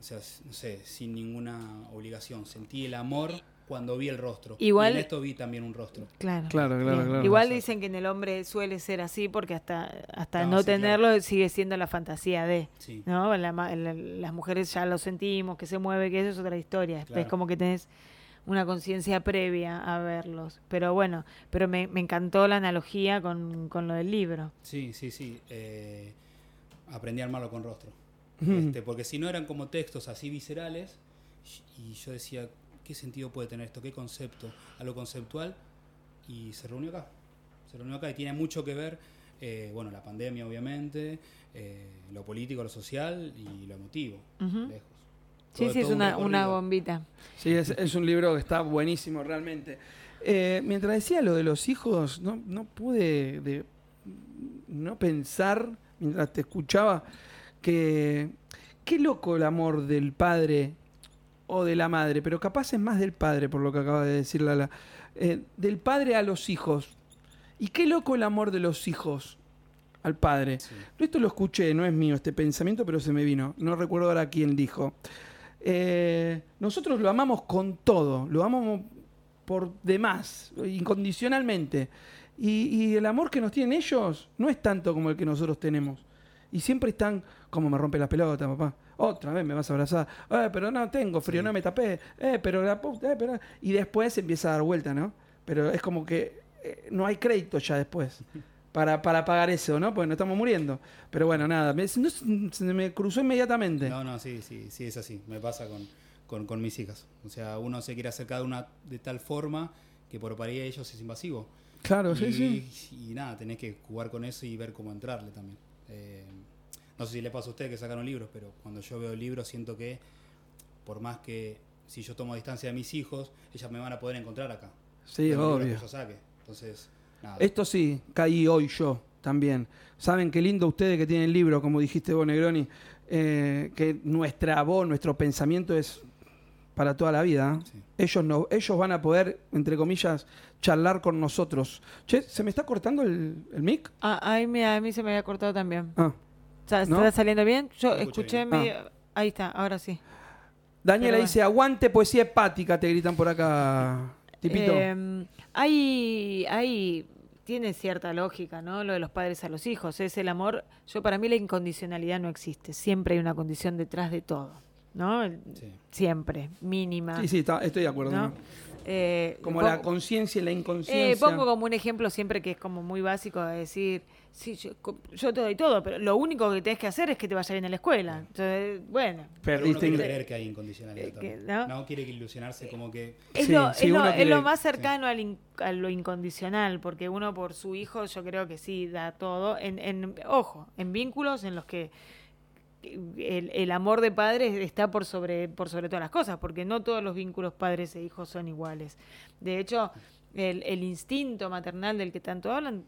o sea, no sé, sin ninguna obligación. Sentí el amor cuando vi el rostro. Igual- Y en esto vi también un rostro. Claro. Claro, claro. Igual dicen que en el hombre suele ser así porque hasta, hasta No, no, sí, claro. tenerlo sigue siendo la fantasía de. Sí. ¿no? La ma- la- las mujeres ya lo sentimos, que se mueve, que eso es otra historia. Es Claro. como que tenés una conciencia previa a verlos. Pero bueno, pero me, me encantó la analogía con, con lo del libro. Sí, sí, sí. eh, aprendí a armarlo con rostro. Este, porque si no eran como textos así viscerales, y yo decía, ¿qué sentido puede tener esto? ¿Qué concepto? Algo conceptual, y se reunió acá. Se reunió acá y tiene mucho que ver, eh, bueno, la pandemia obviamente, eh, lo político, lo social y lo emotivo, lejos. Sí, Todo- sí, es una, bombita. Sí, es, es un libro que está buenísimo realmente. Eh, mientras decía lo de los hijos, no, no pude de- no pensar, mientras te escuchaba, que qué loco el amor del padre o de la madre, pero capaz es más del padre, por lo que acaba de decir Lala. Eh, del padre a los hijos. Y qué loco el amor de los hijos al padre. Sí. Esto lo escuché, no es mío este pensamiento, pero se me vino. No recuerdo ahora quién dijo. Eh, nosotros lo amamos con todo, lo amamos por demás, incondicionalmente. Y, y el amor que nos tienen ellos no es tanto como el que nosotros tenemos. Y siempre están, como me rompe la pelota, papá. Otra vez me vas a abrazar. Eh, pero no tengo frío, Sí. no me tapé. Eh, pero la puta, eh, pero... Y después empieza a dar vuelta, ¿no? Pero es como que eh, no hay crédito ya después para, para pagar eso, ¿no? Porque nos estamos muriendo. Pero bueno, nada, me, no, se me cruzó inmediatamente. No, no, sí, sí, sí, es así. Me pasa con, con, con mis hijas. O sea, uno se quiere acercar de, una, de tal forma que por para ellos es invasivo. Claro, sí, y, sí. y nada, tenés que jugar con eso y ver cómo entrarle también. Eh, no sé si le pasa a ustedes que sacaron libros, pero cuando yo veo libros siento que por más que si yo tomo distancia de mis hijos, ellas me van a poder encontrar acá. Sí, libro que obvio. yo saque. Entonces, nada. Esto sí, caí hoy yo también. Saben qué lindo ustedes que tienen el libro, como dijiste vos, Negroni, eh, que nuestra voz, nuestro pensamiento es para toda la vida. Sí. Ellos, no, ellos van a poder, entre comillas, charlar con nosotros. Che, ¿se me está cortando el, el mic? Ah, ahí me- a mí se me había cortado también. Ah. ¿Está, ¿No? está saliendo bien? Yo escuché bien. medio... Ahí está, ahora sí. Daniela Pero dice, aguante poesía hepática, te gritan por acá. Tipito. Eh, hay, hay, tiene cierta lógica, ¿no? Lo de los padres a los hijos. Es el amor. Yo, para mí, la incondicionalidad no existe. Siempre hay una condición detrás de todo, ¿no? Sí. Siempre, mínima. sí, sí, está- estoy de acuerdo. ¿no? ¿no? Eh, Como pongo- la conciencia y la inconsciencia. eh, pongo como un ejemplo siempre que es como muy básico de decir, sí, yo, yo te doy todo, pero lo único que tenés que hacer es que te vaya bien a la escuela. Entonces, bueno. Pero uno quiere creer que hay incondicionalidad Eh, también. que, ¿no? ¿no? quiere que ilusionarse como que... Es, Sí, lo, sí, es lo- es más cercano al in- a lo incondicional, porque uno por su hijo yo creo que sí da todo. En, en- ojo, en vínculos en los que el, el amor de padres está por sobre, por sobre todas las cosas, porque no todos los vínculos padres e hijos son iguales. De hecho, el, el instinto maternal del que tanto hablan,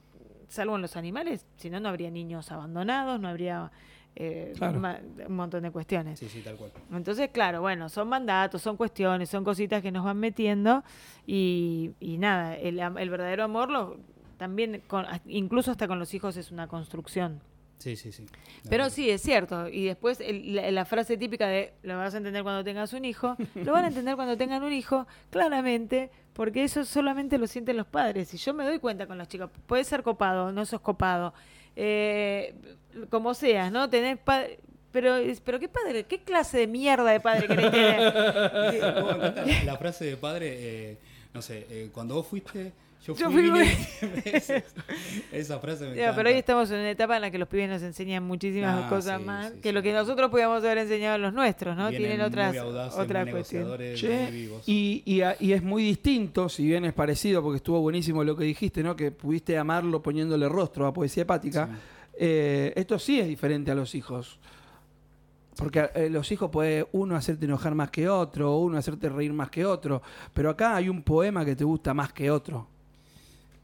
salvo en los animales, si no, no habría niños abandonados, no habría eh, Claro. ma- un montón de cuestiones. Sí, sí, tal cual. Entonces, claro, bueno, son mandatos, son cuestiones, son cositas que nos van metiendo y, y nada, el, am- el verdadero amor lo, también, con- incluso hasta con los hijos, es una construcción. Sí, sí, sí. Pero sí, es cierto. Y después el- la, la frase típica de lo vas a entender cuando tengas un hijo, lo van a entender cuando tengan un hijo, claramente, porque eso solamente lo sienten los padres. Y yo me doy cuenta con los chicos, puede ser copado, no sos copado, eh, como seas, ¿no? Tenés padre... Pero, pero qué padre, qué clase de mierda de padre querés tener. La frase de padre, eh, no sé, eh, cuando vos fuiste, yo fui, Yo fui vine muy- 100 veces. Esa frase me encanta. pero hoy estamos en una etapa en la que los pibes nos enseñan muchísimas Ah, cosas sí, más sí, que sí. lo que nosotros podíamos haber enseñado a los nuestros, ¿no? Vienen Tienen otras muy audaces, otras cuestiones. Che, vivos. y, y, a- y es muy distinto, si bien es parecido, porque estuvo buenísimo lo que dijiste, ¿no? Que pudiste amarlo poniéndole rostro a Poesía Hepática. Sí. Eh, esto sí es diferente a los hijos. Porque eh, los hijos puede uno hacerte enojar más que otro, o uno hacerte reír más que otro. Pero acá hay un poema que te gusta más que otro.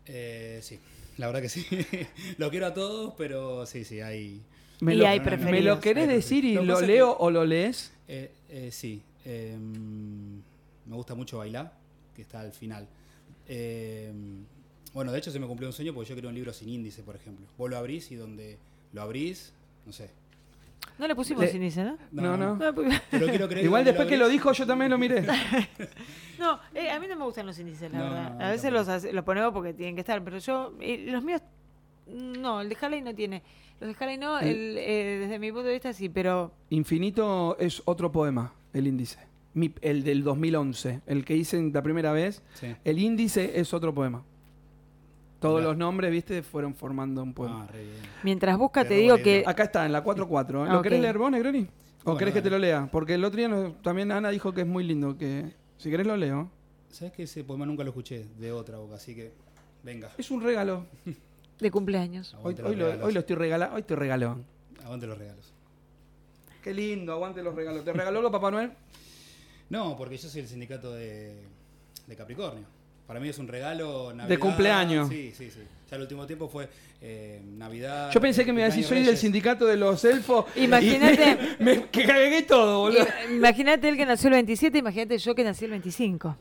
Eh, sí, la verdad que sí. lo quiero a todos, pero sí, sí, hay... ¿Me, Y lo, hay ¿me lo querés Hay decir y. Lo leo que- o lo lees? Eh, eh, sí, eh, me gusta mucho bailar, que está al final. Eh, bueno, de hecho se me cumplió un sueño porque yo quiero un libro sin índice, por ejemplo. Vos lo abrís y donde lo abrís, no sé. No le pusimos Le- índice, ¿no? No, no. No, porque- Pero quiero creer Igual después que lo dijo yo también lo miré. no, eh, a mí no me gustan los índices, la No, verdad. no, a veces los, hace- los ponemos porque tienen que estar, pero yo, eh, los míos, no, el de Halley no tiene. Los de Halley no, El- el, eh, desde mi punto de vista sí, pero Infinito es otro poema, el índice. Mi- el del 2011, el que hice la primera vez. Sí. El índice es otro poema. Todos Mirá. los nombres, viste, fueron formando un poema. Ah, re bien. mientras busca te digo bueno, que... Acá está, en la 4-4. ¿eh? Ah, ¿Lo ok. querés leer vos, Negroni? ¿O Bueno, querés que te lo lea? Porque el otro día nos- también Ana dijo que es muy lindo. que Si querés lo leo. ¿Sabes que ese poema nunca lo escuché de otra boca? Así que, venga. Es un regalo. De cumpleaños. Hoy, lo, regalos. hoy lo estoy regalando. Hoy te regaló. Aguante los regalos. Qué lindo, aguante los regalos. ¿Te regaló lo Papá Noel? No, porque yo soy el sindicato de, de Capricornio. Para mí es un regalo Navidad. cumpleaños. Sí, sí, sí. Ya el último tiempo fue eh, Navidad. Yo pensé que me iba a decir, soy del sindicato de los elfos. Imagínate- me- me- que cagué todo, boludo. Imagínate él que nació el 27, imagínate yo que nací el 25.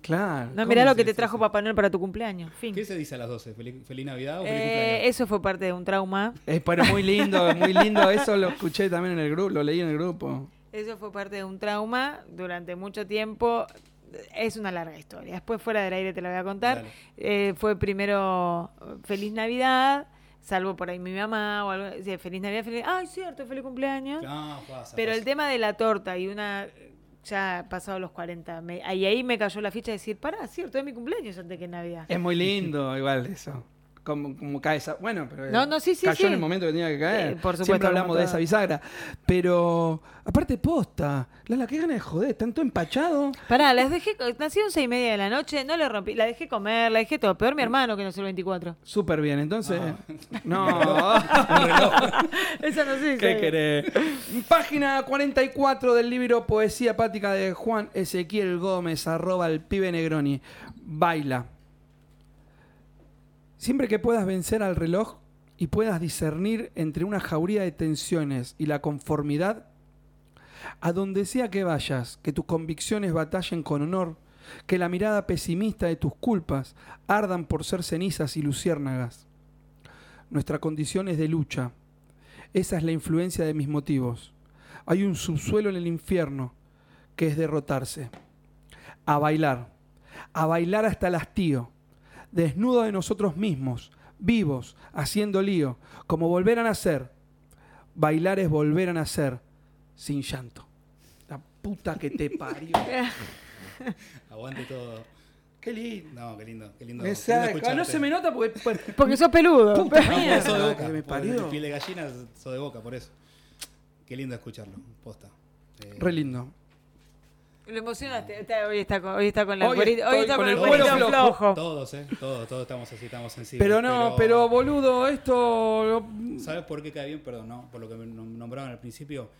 Claro. No, ¿cómo mirá lo que te trajo? Papá Noel para tu cumpleaños. Fin. ¿Qué se dice a las 12? ¿Feliz, feliz Navidad o feliz Eh, cumpleaños? eso fue parte de un trauma. Es pero muy lindo, muy lindo. Eso lo escuché también en el grupo, lo leí en el grupo. Eso fue parte de un trauma durante mucho tiempo. Es una larga historia. Después fuera del aire te la voy a contar. Eh, fue primero Feliz Navidad, salvo por ahí mi mamá o algo. sí, feliz Navidad, feliz. Ay, cierto, feliz cumpleaños. No, pasa, Pero el tema de la torta y una ya pasado los 40, me, ahí, ahí me cayó la ficha de decir, pará, cierto, es mi cumpleaños antes que Navidad. Es muy lindo, igual eso. Como, como cae esa. Bueno, pero. No, no, sí, sí, Cayó sí. en el momento que tenía que caer. Eh, por supuesto, Siempre hablamos de esa bisagra. Pero. Aparte, posta. Lala, qué ganas de joder. Tanto empachado. Pará, las dejé, nacieron seis y media de la noche, no le rompí, la dejé comer, la dejé todo. Peor mi hermano que nació el 24. Súper bien. Entonces. Ah. No. Eso no sé. ¿Qué querés? Página 44 del libro Poesía Apática de Juan Ezequiel Gómez, arroba el pibe Negroni. Baila. Siempre que puedas vencer al reloj y puedas discernir entre una jauría de tensiones y la conformidad, a donde sea que vayas, que tus convicciones batallen con honor, que la mirada pesimista de tus culpas ardan por ser cenizas y luciérnagas. Nuestra condición es de lucha, esa es la influencia de mis motivos. Hay un subsuelo en el infierno que es derrotarse. A bailar. A bailar hasta el hastío. Desnudo de nosotros mismos, vivos, haciendo lío, como volver a nacer. Bailar es volver a nacer sin llanto. La puta que te parió. Aguante todo. Qué lindo. No, qué lindo, qué lindo. Me no se me nota porque. Porque sos peludo. Puta No, mierda. eso de boca. me parió. piel de gallina, sos de boca, por eso. Qué lindo escucharlo, posta. Eh, Re lindo. Lo emocionaste. Está- hoy, está con, hoy está con la Hoy hoy está con con el el cuero flojo. flojo. Todos, ¿eh? Todos, todos estamos así, estamos sensibles. Pero no, pero boludo, esto. ¿Sabes por qué cae bien? Perdón, ¿no? Por lo que me nom- nombraban al principio.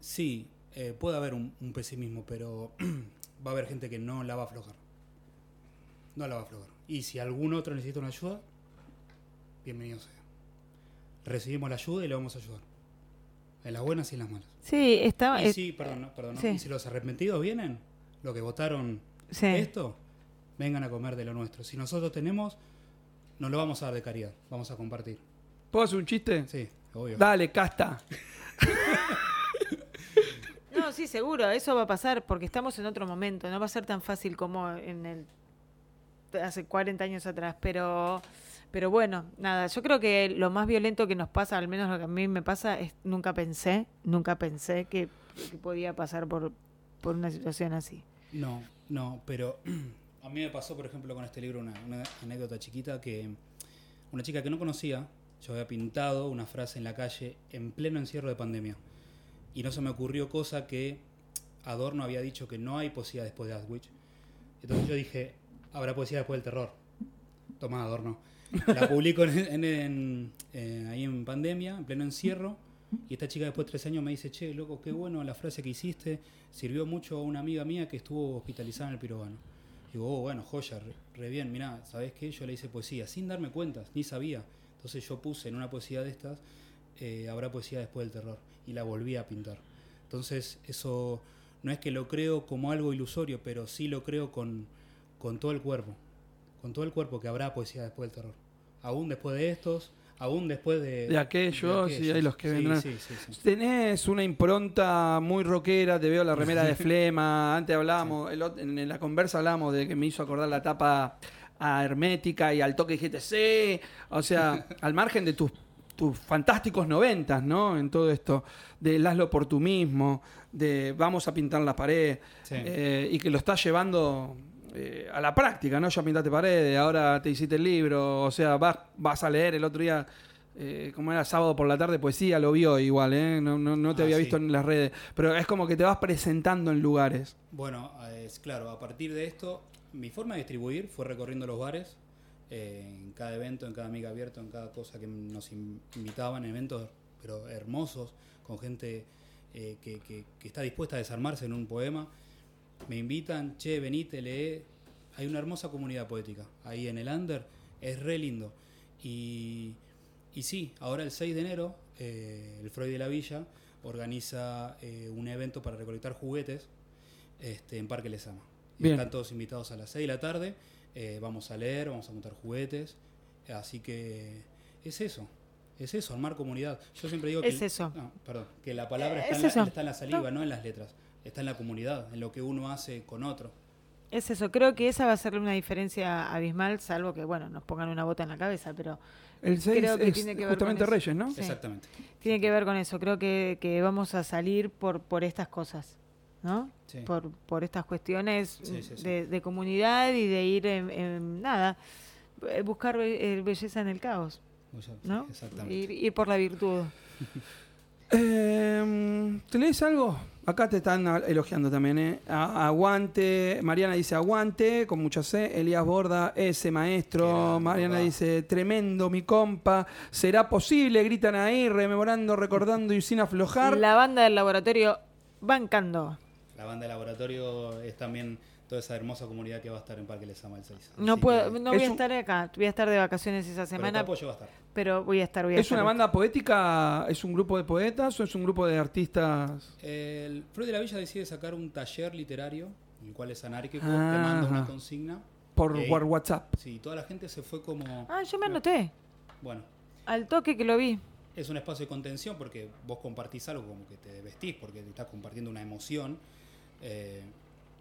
Sí, eh, puede haber un, un pesimismo, pero va a haber gente que no la va a aflojar. No la va a aflojar. Y si algún otro necesita una ayuda, bienvenido sea. Recibimos la ayuda y le vamos a ayudar. En las buenas y en las malas. Sí, estaba. Y sí, perdón, no, perdón, no. sí. Y si los arrepentidos vienen, los que votaron sí. esto, vengan a comer de lo nuestro. Si nosotros tenemos, no lo vamos a dar de caridad, vamos a compartir. ¿Puedo hacer un chiste? Sí, obvio. Dale, casta. No, sí, seguro, eso va a pasar porque estamos en otro momento. No va a ser tan fácil como en el hace 40 años atrás, pero pero bueno, nada, yo creo que lo más violento que nos pasa, al menos lo que a mí me pasa, es nunca pensé, nunca pensé que, que podía pasar por, por una situación así. No, no, pero a mí me pasó, por ejemplo, con este libro una, anécdota chiquita que una chica que no conocía, yo había pintado una frase en la calle en pleno encierro de pandemia. Y no se me ocurrió cosa que Adorno había dicho que no hay poesía después de Auschwitz. Entonces yo dije, habrá poesía después del terror. Toma Adorno. La publico en, eh, ahí en pandemia, en pleno encierro. Y esta chica después de tres años me dice, che, loco, qué bueno la frase que hiciste. Sirvió mucho a una amiga mía que estuvo hospitalizada en el pirobano. Digo, oh, bueno, joya, re, re bien. Mirá, ¿sabés qué? Yo le hice poesía sin darme cuenta, ni sabía. Entonces yo puse en una poesía de estas, eh, habrá poesía después del terror. Y la volví a pintar. Entonces eso no es que lo creo como algo ilusorio, pero sí lo creo con, con todo el cuerpo. Con todo el cuerpo que habrá poesía después del terror. Aún después de estos, aún después de... De aquellos, y hay los que Sí, vendrán. sí, sí, sí. Tenés una impronta muy rockera, te veo la remera de Flema. Antes hablábamos, el en la conversa hablábamos de que me hizo acordar la tapa a Hermética y al toque dijiste, sí. O sea, al margen de tus, tus fantásticos noventas, ¿no? En todo esto, de hazlo por tú mismo, de vamos a pintar la pared, Sí. eh, y que lo estás llevando eh, a la práctica, ¿no? Ya pintaste paredes, ahora te hiciste el libro, o sea, vas, vas a leer el otro día. Eh, como era sábado por la tarde, poesía, lo vio igual, ¿eh? No, no, no te Ah, había sí. visto en las redes. Pero es como que te vas presentando en lugares. Bueno, es claro, a partir de esto, mi forma de distribuir fue recorriendo los bares, eh, en cada evento, en cada amiga abierto, en cada cosa que nos in- invitaban, eventos, pero hermosos, con gente que, que- que está dispuesta a desarmarse en un poema. Me invitan, che, venite, lee. Hay una hermosa comunidad poética ahí en el Under, es re lindo. Y, y sí, ahora el 6 de enero, eh, el Freud de la Villa organiza eh, un evento para recolectar juguetes este, en Parque Lesama. Y. Están todos invitados a las 6 de la tarde. eh, vamos a leer, vamos a montar juguetes. Así que es eso. Es eso, armar comunidad. Yo siempre digo que. Es eso. no, perdón, que la palabra está, es en la, está en la saliva, no en las letras. Está en la comunidad, en lo que uno hace con otro. Es eso, creo que esa va a ser una diferencia abismal, salvo que, bueno, nos pongan una bota en la cabeza, pero El 6 Creo que es tiene que ver justamente con. Reyes, ¿no? Sí. Exactamente. tiene que ver con eso. Creo que, que vamos a salir por, por estas cosas, ¿no? Sí. Por, por estas cuestiones Sí, sí, sí. De, de comunidad y de ir en, en nada, eh, buscar be- eh, belleza en el caos, ¿no? Exactamente. Ir, ir por la virtud. Eh, ¿Te lees algo? Acá te están a- elogiando también, ¿eh? A- aguante. Mariana dice aguante, con mucha C. Elías Borda, ese maestro. Mariana dice, tremendo, mi compa. ¿Será posible? Gritan ahí, rememorando, recordando y sin aflojar. La banda del laboratorio bancando. La banda de laboratorio es también toda esa hermosa comunidad que va a estar en Parque Lesama el 6. No Así puedo, que- no voy a un- estar acá, voy a estar de vacaciones esa pero semana, apoyo va a estar. pero voy a estar, voy a ¿Es estar. una banda poética? ¿Es un grupo de poetas o es un grupo de artistas? El Freud de la Villa decide sacar un taller literario, el cual es anárquico, Ah, te manda una ajá. consigna. Por WhatsApp. Sí, toda la gente se fue como... Ah, yo me anoté, Bueno, al toque que lo vi. es un espacio de contención porque vos compartís algo como que te vestís, porque te estás compartiendo una emoción. eh,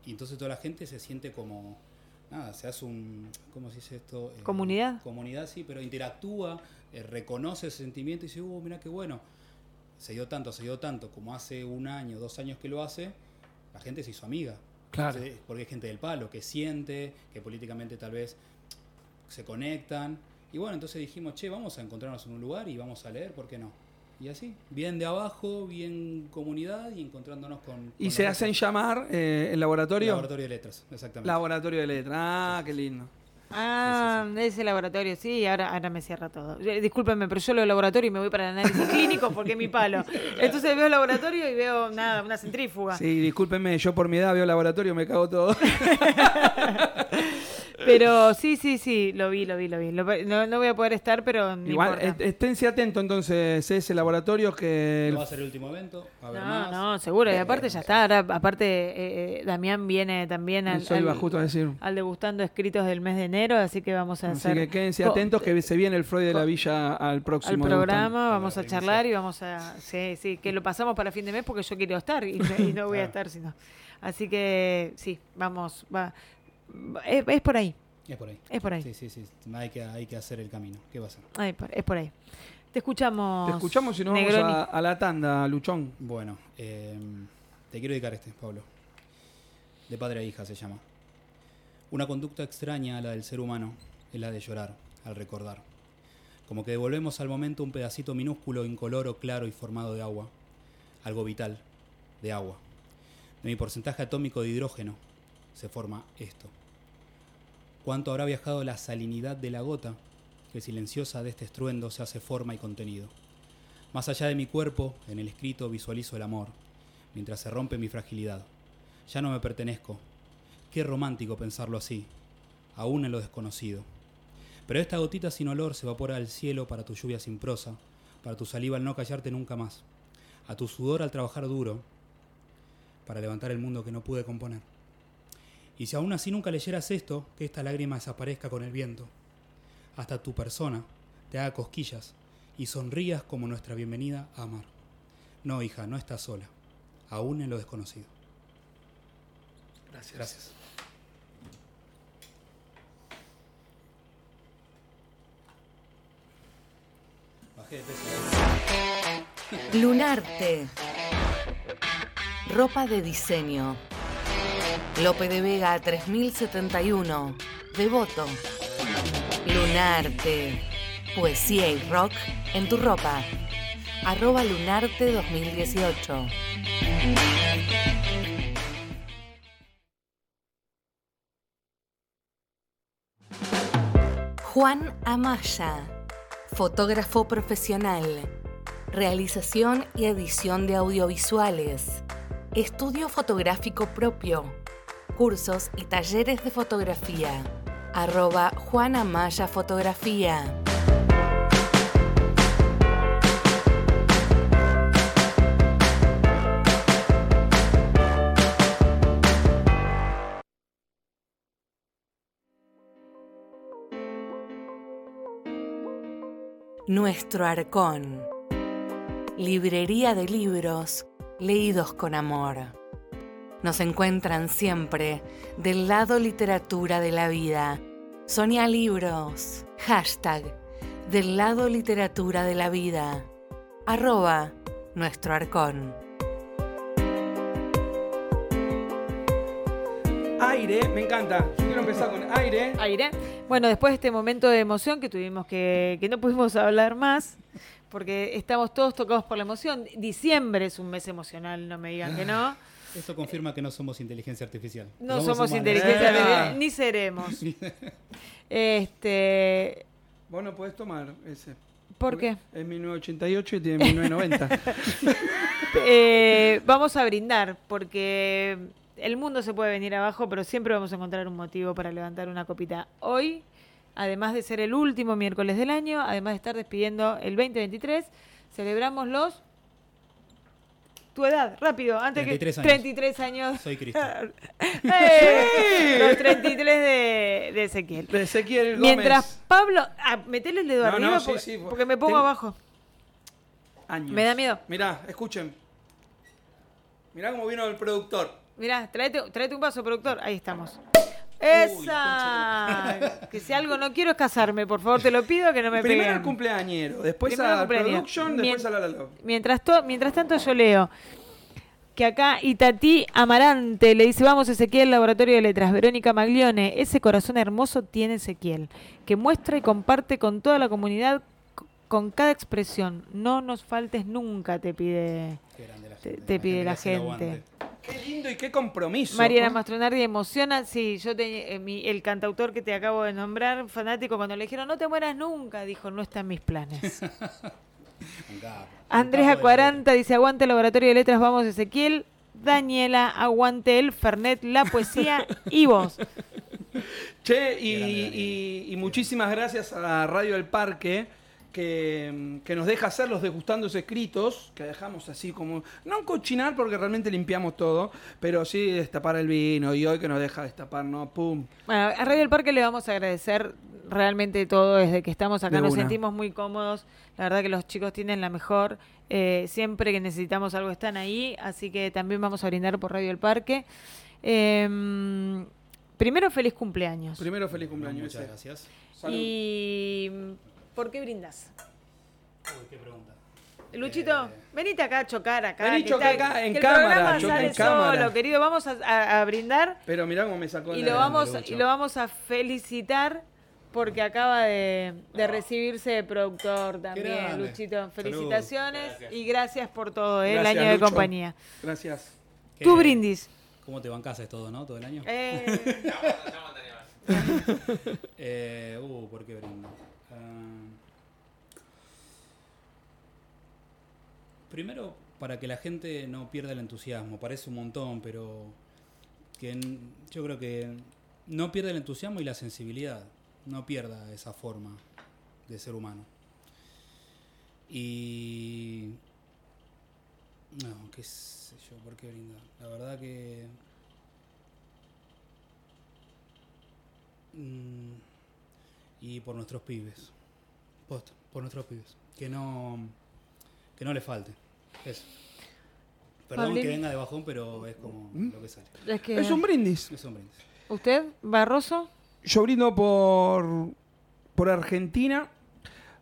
y entonces toda la gente se siente como... Nada, se hace un... ¿Cómo se dice esto? Eh, ¿Comunidad? Comunidad, sí, pero interactúa, eh, reconoce ese sentimiento y dice, uh, mira qué bueno. Se dio tanto, se dio tanto, como hace un año, dos años que lo hace, la gente se hizo amiga. Claro. Sí, Porque es gente del palo, que siente, que políticamente tal vez se conectan. Y bueno, entonces dijimos, che, vamos a encontrarnos en un lugar y vamos a leer, ¿por qué no? Y así, bien de abajo, bien comunidad y encontrándonos con... Y se hacen otros. llamar eh, el laboratorio. Laboratorio de Letras, exactamente. Laboratorio de letras. Ah, qué lindo. Ah, ese laboratorio, sí, ahora, ahora me cierra todo. Eh, Discúlpenme, pero yo lo laboratorio y me voy para el análisis clínico porque es mi palo. Entonces veo laboratorio y veo nada, una centrífuga. Sí, discúlpenme, yo por mi edad veo laboratorio, me cago todo. Pero sí, sí, sí, lo vi, lo vi, lo vi. Lo- no, no voy a poder estar, pero no Igual, est- esténse atentos entonces, ese laboratorio que... No va a ser el último evento. A haber No, más. no, seguro. Y aparte ya está. Ahora, aparte, eh, eh, Damián viene también al, Eso iba al- justo a decir. al degustando escritos del mes de enero, así que vamos a Así hacer que quédense atentos que se viene el Freud de la Villa al al próximo. programa, debutante. vamos a charlar y vamos a... Sí, sí, que lo pasamos para fin de mes porque yo quiero estar y, no- y no voy a Claro. estar sino... Así que sí, vamos, va. Es, es por ahí, Es por ahí. es por ahí. Sí, sí, sí. Hay que, hay que hacer el camino. ¿Qué va a ser? Es por ahí. Te escuchamos. Te escuchamos y nos Negroni. vamos a, a la tanda, Luchón. Bueno, eh, te quiero dedicar este, Pablo. De padre a hija se llama. Una conducta extraña a la del ser humano es la de llorar al recordar. Como que devolvemos al momento un pedacito minúsculo, incoloro, claro y formado de agua. Algo vital, de agua. De mi porcentaje atómico de hidrógeno se forma esto. ¿Cuánto habrá viajado la salinidad de la gota que silenciosa de este estruendo se hace forma y contenido? Más allá de mi cuerpo, en el escrito visualizo el amor, mientras se rompe mi fragilidad. Ya no me pertenezco. Qué romántico pensarlo así, aún en lo desconocido. Pero esta gotita sin olor se evapora al cielo para tu lluvia sin prosa, para tu saliva al no callarte nunca más, a tu sudor al trabajar duro, para levantar el mundo que no pude componer. Y si aún así nunca leyeras esto, que esta lágrima desaparezca con el viento, hasta tu persona te haga cosquillas y sonrías como nuestra bienvenida a amar. No, hija, no estás sola, aún en lo desconocido. Gracias. Gracias. Bajé de peso. Lunarte. Ropa de diseño. Lope de Vega 3071. Devoto. Lunarte. Poesía y rock en tu ropa. Arroba Lunarte 2018. Juan Amaya, fotógrafo profesional, realización y edición de audiovisuales, estudio fotográfico propio, cursos y talleres de fotografía. Arroba Juan Amaya Fotografía. Nuestro Arcón. Librería de libros leídos con amor. Nos encuentran siempre del lado literatura de la vida. Sonia Libros. Hashtag del lado literatura de la vida. Arroba nuestro arcón. Aire, me encanta. Yo quiero empezar con aire. Aire. Bueno, después de este momento de emoción que tuvimos que, que no pudimos hablar más, porque estamos todos tocados por la emoción. Diciembre es un mes emocional, no me digan que no. Esto confirma que no somos inteligencia artificial. No somos inteligencia Eh. artificial, ni seremos. Este, Vos no podés tomar ese. ¿Por qué? Es 1988 y tiene 1990. Eh, vamos a brindar, porque el mundo se puede venir abajo, pero siempre vamos a encontrar un motivo para levantar una copita. Hoy, además de ser el último miércoles del año, además de estar despidiendo el 2023, celebramos los... Tu edad, rápido, antes 33 que... años. 33 años. Soy Cristo. ¡Eh! Los 33 de, de Ezequiel. De Ezequiel Gómez. Mientras Pablo... Ah, metele el dedo No, arriba no, sí, porque, sí, porque me pongo tengo- abajo. Años. Me da miedo. Mirá, escuchen. Mirá cómo vino el productor. Mirá, tráete, tráete un vaso, productor. Ahí estamos. ¡Esa! Que si algo no quiero es casarme, por favor, te lo pido que no me Primero peguen. el cumpleañero, después Primero a cumpleaños. production, después Mien- a la la Love. Mientras, to- mientras tanto yo leo que acá Itatí Amarante le dice, vamos Ezequiel, Laboratorio de Letras, Verónica Maglione, ese corazón hermoso tiene Ezequiel, que muestra y comparte con toda la comunidad con cada expresión. No nos faltes nunca, te pide Qué grande la Te- pide la gente. Qué lindo y qué compromiso. Mariana. Mastronardi emociona, sí, yo te- eh, mi- el cantautor que te acabo de nombrar, fanático, cuando le dijeron no te mueras nunca, dijo no está en mis planes. Andrés Un capo de- Acuaranta dice aguante el laboratorio de letras, vamos Ezequiel. Daniela, aguante el Fernet, la poesía y vos. Che, y- y muchísimas gracias a Radio El Parque. Que, que nos deja hacer los degustandos escritos, que dejamos así como, no cochinar porque realmente limpiamos todo, pero sí destapar el vino y hoy que nos deja destapar, ¿no? ¡Pum! Bueno, a Radio del Parque le vamos a agradecer realmente todo desde que estamos acá. De Nos una. sentimos muy cómodos. La verdad que los chicos tienen la mejor. eh, siempre que necesitamos algo están ahí. Así que también vamos a brindar por Radio del Parque. Eh, primero, feliz cumpleaños. Primero, feliz cumpleaños. Muchas gracias. Salud. ¿Y por qué brindas? Uy, qué pregunta. Luchito, Eh, venite acá a chocar acá. Vení, que choca está- acá, en que el cámara, programa choca sale en cámara. solo, querido. Vamos a, a- a brindar Pero mirá cómo me sacó y lo vamos y lo vamos a felicitar porque acaba de, de recibirse de productor también, grande. Luchito. Felicitaciones y gracias por todo, ¿eh? el año de compañía. Gracias. ¿qué- Tu brindis. ¿Cómo te bancas es todo, no? ¿Todo el año? Eh, Eh, uh, ¿por qué brindo? Ah, primero, para que la gente no pierda el entusiasmo. Parece un montón, pero que yo creo que no pierda el entusiasmo y la sensibilidad. No pierda esa forma de ser humano. Y... No, qué sé yo, ¿por qué brindar? La verdad que... Mm, y por nuestros pibes. Posta, por nuestros pibes. Que no que no le falte. Eso. Perdón Pablín. que venga de bajón, pero es como lo que sale. es que- Es un brindis. Es un brindis. ¿Usted, Barroso? Yo brindo por, por Argentina,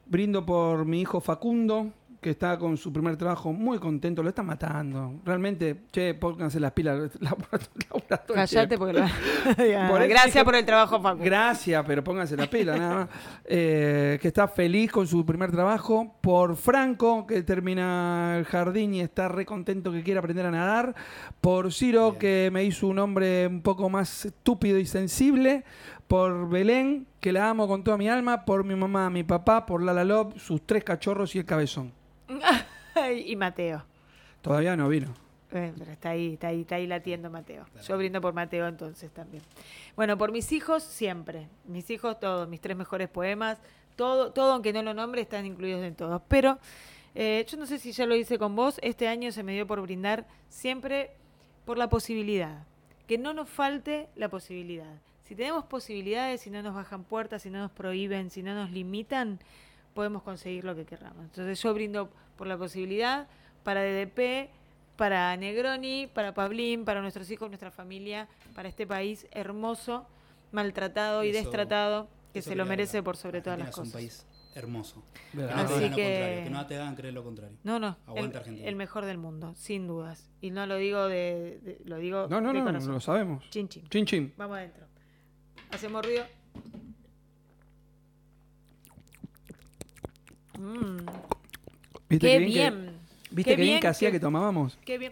brindo por mi hijo Facundo, que está con su primer trabajo muy contento, lo está matando. Realmente, che, pónganse las pilas. Callate porque. Por eso Gracias por el trabajo, Facu. Gracias, pero pónganse la pila, nada más. Eh, que está feliz con su primer trabajo. Por Franco, que termina el jardín y está re contento que quiere aprender a nadar. Por Ciro, Bien. que me hizo un hombre un poco más estúpido y sensible. Por Belén, que la amo con toda mi alma. Por mi mamá, mi papá, por Lala Love, sus tres cachorros y el cabezón. y Mateo. Todavía no vino. Eh, pero está ahí, está ahí, está ahí latiendo Mateo. Yo brindo por Mateo entonces también. Bueno, por mis hijos siempre. Mis hijos todos, mis tres mejores poemas, todo, todo aunque no lo nombre, están incluidos en todos. Pero eh, yo no sé si ya lo hice con vos, este año se me dio por brindar siempre por la posibilidad. Que no nos falte la posibilidad. Si tenemos posibilidades, si no nos bajan puertas, si no nos prohíben, si no nos limitan, podemos conseguir lo que queramos. Entonces yo brindo por la posibilidad para DDP, para Negroni, para Pablín, para nuestros hijos, nuestra familia, para este país hermoso, maltratado y destratado, que se lo merece por sobre todas las cosas. Es un país hermoso. Que Así no te digan lo que- contrario, que no te hagan creer lo contrario. No, no, Aguante el, Argentina. el mejor del mundo, sin dudas. Y no lo digo de, de- lo digo No, no, de no, corazón. lo sabemos. Chin, chin. Chin, chin. Vamos adentro. Hacemos ruido. Mm, ¿Viste qué bien. que- ¿Viste qué, bien que hacía que tomábamos? Qué bien.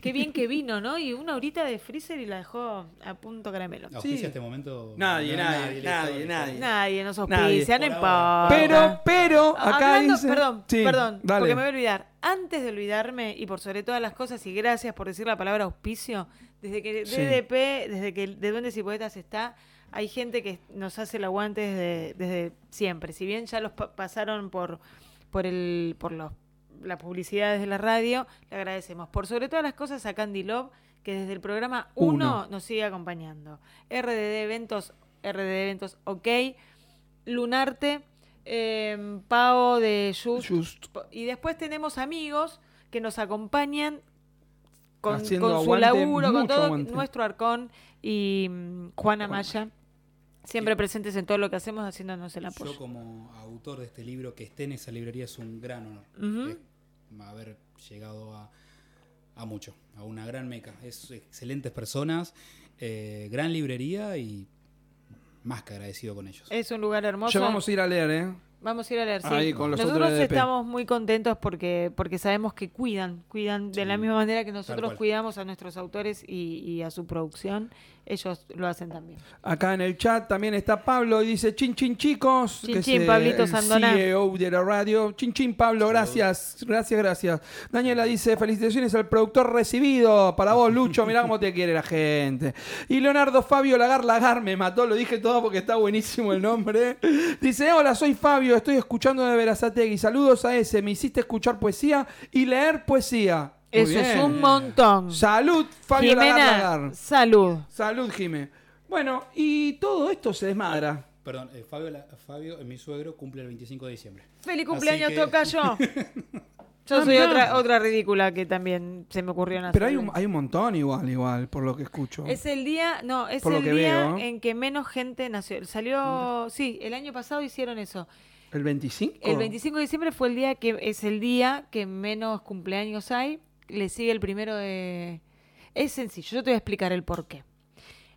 Qué bien que vino, ¿no? Y una horita de freezer y la dejó a punto caramelo. Auspicia Sí. este momento. Nadie, no, nadie, nadie, nadie. Nadie nos Nadie. auspicia, no Por importa. Pero, pero, acá Hablando- dice... Perdón, Sí, perdón, dale. porque me voy a olvidar. Antes de olvidarme, y por sobre todas las cosas, y gracias por decir la palabra auspicio, desde que Sí. DDP, desde que De Duendes y Poetas está, hay gente que nos hace el aguante desde, desde siempre. Si bien ya los pa- pasaron por, por, el, por los, las publicidades de la radio, le agradecemos. Por sobre todas las cosas a Candy Love, que desde el programa 1 Uno. nos sigue acompañando. RDD Eventos, RDD Eventos OK, Lunarte, eh, Pau de Just, Just. y después tenemos amigos que nos acompañan con, su aguante, laburo, con todo aguante. nuestro arcón y mm, Juana Maya, siempre presentes en todo lo que hacemos, haciéndonos el apoyo. Yo como autor de este libro, que esté en esa librería es un gran honor. Ujú. Es haber llegado a, a mucho, a una gran meca. Es excelentes personas, eh, gran librería y más que agradecido con ellos. Es un lugar hermoso. Ya vamos a ir a leer, ¿eh? Vamos a ir a leer, sí. Ahí con los nosotros estamos muy contentos porque, porque sabemos que cuidan, cuidan de la misma manera que nosotros cuidamos a nuestros autores y, y a su producción, ellos lo hacen también. Acá en el chat también está Pablo y dice chin chin chicos. Chin, que chin, eh, Pablito el Sandoná. CEO de la radio. Chin chin Pablo, gracias, gracias, gracias. Daniela dice felicitaciones al productor recibido. Para vos, Lucho, mirá cómo te quiere la gente. Y Leonardo Fabio Lagar Lagar me mató, lo dije todo porque está buenísimo el nombre. Dice, hola, soy Fabio, estoy escuchando de Verazategui. Saludos a ese, me hiciste escuchar poesía y leer poesía. Muy Eso es un montón. Salud, Fabio Jimena, salud. Salud, Jime. Bueno, y todo esto se desmadra. Perdón, eh, Fabio, la- Fabio, eh, mi suegro, cumple el 25 de diciembre. Feliz cumpleaños, que- toca yo. Yo Ah, soy mirá. otra, otra ridícula que también se me ocurrió nacer. Pero hay un, hay un montón igual, igual, por lo que escucho. Es el día, no, es Por el que día veo. en que menos gente nació. Salió, sí, el año pasado hicieron eso. ¿El 25? El 25 de diciembre fue el día que es el día que menos cumpleaños hay. Le sigue el primero. Es sencillo, yo te voy a explicar el por qué.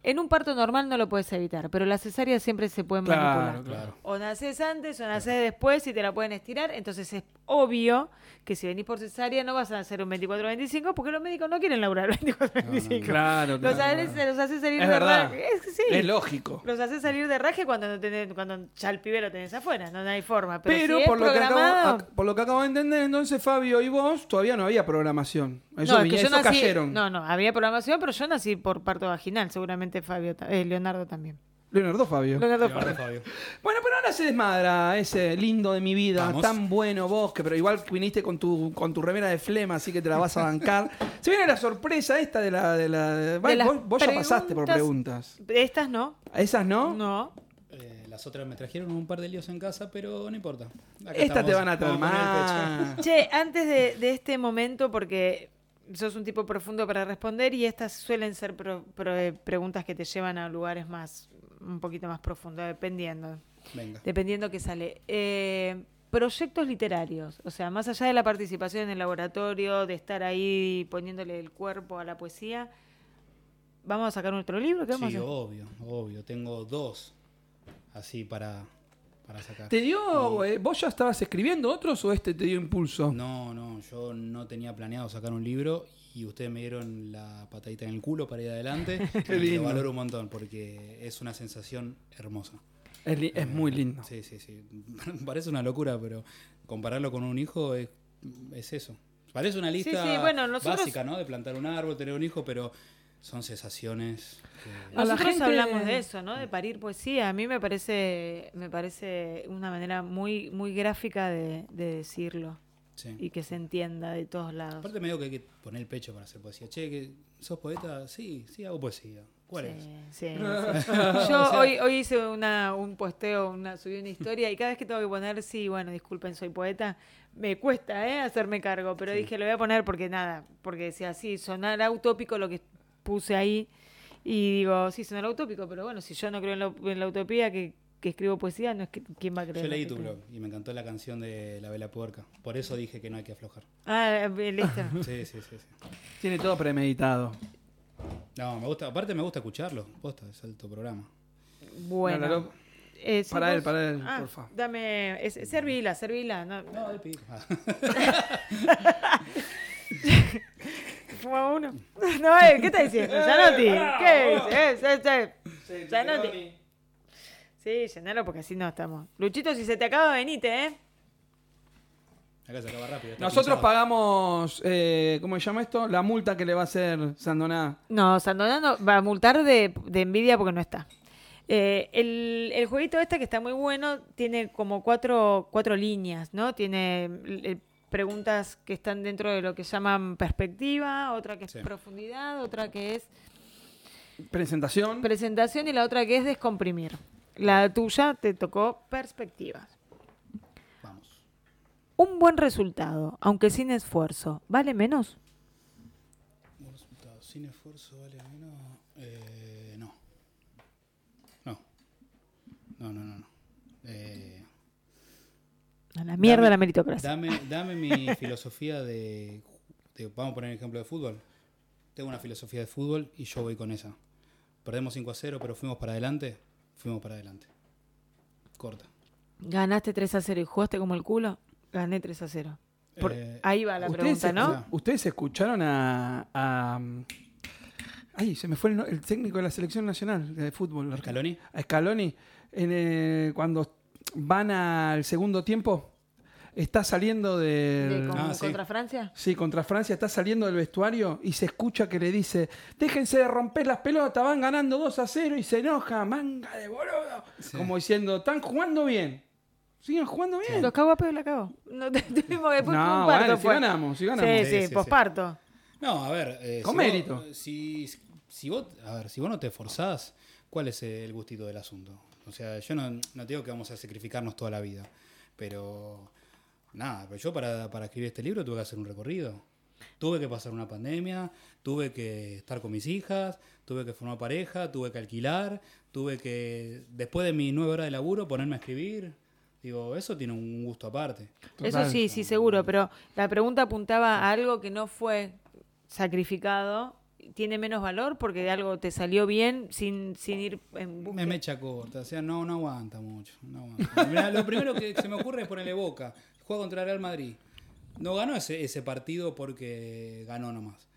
En un parto normal no lo puedes evitar, pero las cesáreas siempre se pueden Claro, manipular. Claro. O naces antes o naces después y te la pueden estirar. Entonces es obvio que si venís por cesárea no vas a nacer un 24-25 porque los médicos no quieren laburar el 24-25. Claro, Los, claro. haces, los haces salir Es de verdad. raje. Es, sí. Es lógico. Los haces salir de raje cuando no tenés, cuando ya el pibe lo tenés afuera, no, no hay forma. Pero, Pero, si es por, lo que acabo, ac- por lo que acabo de entender, entonces Fabio y vos todavía no había programación. Eso, no, es que yo eso nací- cayeron. No, no, había programación, pero yo nací por parto vaginal, seguramente Fabio, eh, Leonardo también. Leonardo Fabio. Leonardo Leonardo Fabio. Bueno, pero ahora se desmadra ese lindo de mi vida, Vamos. tan bueno vos, que pero igual viniste con tu, con tu remera de flema, así que te la vas a bancar. se viene la sorpresa esta de la... De la de- vos vos ya pasaste por preguntas-. Estas no. ¿Esas no? No. Eh, las otras me trajeron un par de líos en casa, pero no importa. Acá Estas te van a más. Che, antes de, de este momento, porque sos un tipo profundo para responder y estas suelen ser pro- pro- eh, preguntas que te llevan a lugares más, un poquito más profundos, dependiendo. Venga. Dependiendo que sale. Eh, proyectos literarios, o sea, más allá de la participación en el laboratorio, de estar ahí poniéndole el cuerpo a la poesía, ¿vamos a sacar otro libro? ¿Qué vamos Sí, a hacer? obvio, obvio. Tengo dos así para, para sacar. ¿Te dio, eh, vos ya estabas escribiendo otros o este te dio impulso? No, no, yo no tenía planeado sacar un libro y ustedes me dieron la patadita en el culo para ir adelante. Qué y lo valoro un montón porque es una sensación hermosa. Es, li- es muy lindo. Sí, sí, sí. Parece una locura, pero compararlo con un hijo es, es eso. Parece una lista sí, bueno, nosotros- básica, ¿no? De plantar un árbol, tener un hijo, pero son sensaciones. que- A la Nosotros gente- hablamos de eso, ¿no? De parir poesía. A mí me parece, me parece una manera muy, muy gráfica de, de decirlo sí. y que se entienda de todos lados. Aparte me digo que hay que poner el pecho para hacer poesía. Che, que ¿sos poeta? Sí, sí hago poesía. ¿Cuál es? Sí, sí, sí. Yo hoy, hoy hice una, un posteo, una, subí una historia y cada vez que tengo que poner, sí, bueno, disculpen, soy poeta, me cuesta ¿eh? hacerme cargo, pero dije, lo voy a poner porque nada, porque decía, sí, sonará utópico lo que puse ahí y digo, sí, sonará utópico, pero bueno, si yo no creo en la, en la utopía que, que escribo poesía, no es que quién va a creer. Yo leí tu blog y me encantó la canción de La Vela Puerca. Por eso dije que no hay que aflojar. Ah, eh, listo. Sí, sí, sí. sí. Tiene todo premeditado. No, me gusta, aparte me gusta escucharlo. Posta, es alto programa. Bueno. Eh, ¿sí Para él, para él, Ah, porfa. Dame, es, servila, servila. No, No, de pico. Ah. Fuma uno. No, eh, ¿qué está diciendo? Zanotti. ¿Qué es? Es, es, es. Zanotti. Sí, llenalo porque así no estamos. Luchito, si se te acaba, venite, ¿eh? Acá se acaba rápido. Nosotros pinchado. pagamos, eh, ¿cómo se llama esto? La multa que le va a hacer Sandoná. No, Sandoná no- va a multar de, de envidia porque no está. Eh, el, el jueguito este que está muy bueno tiene como cuatro, cuatro líneas, ¿no? Tiene eh, preguntas que están dentro de lo que llaman perspectiva, otra que es Sí. profundidad, otra que es Presentación. presentación y la otra que es descomprimir. La tuya te tocó perspectivas. Vamos. Un buen resultado, aunque sin esfuerzo, ¿vale menos? Buen resultado. Sin esfuerzo vale menos. Eh, no. No. No, no, no. no. Eh, A la mierda Dame- la meritocracia. dame, dame mi filosofía de, de- Vamos a poner el ejemplo de fútbol. Tengo una filosofía de fútbol y yo voy con esa. Perdemos 5 a 0, pero fuimos para adelante. Fuimos para adelante. Corta. Ganaste 3 a 0 y jugaste como el culo. Gané 3 a 0. Por- Eh, ahí va la ¿Ustedes, pregunta, ¿no? ¿Ustedes escucharon a, a- Ay, se me fue el, no- el técnico de la selección nacional de fútbol. ¿Scaloni? A Scaloni. en, eh, cuando van al segundo tiempo, está saliendo De con- Ah, sí. ¿Contra Francia? Sí, contra Francia está saliendo del vestuario y se escucha que le dice, déjense de romper las pelotas, van ganando 2 a 0 y se enoja, manga de boludo. Sí. Como diciendo, están jugando bien. Siguen jugando bien. Los cago a pedo la cago. No, tuvimos después No, un parto. bueno, si ganamos, si ganamos. Sí, Sí, sí, sí, sí. posparto. No, a ver. eh, Con si vos- mérito. si, si vos, a ver, si vos no te esforzás, ¿cuál es el gustito del asunto? O sea, yo no, no te digo que vamos a sacrificarnos toda la vida, pero nada, pero yo para, para escribir este libro tuve que hacer un recorrido. Tuve que pasar una pandemia, tuve que estar con mis hijas, tuve que formar pareja, tuve que alquilar, tuve que, después de mis nueve horas de laburo, ponerme a escribir. Digo, eso tiene un gusto aparte. Eso sí, sí, seguro, pero la pregunta apuntaba a algo que no fue sacrificado. ¿Tiene menos valor porque algo te salió bien sin, sin ir en Me búsqueda? mecha corta, o sea, no, no aguanta mucho. no aguanta. Mirá, lo primero que se me ocurre es ponerle boca. Juega contra Real Madrid. No ganó ese, ese partido porque ganó nomás.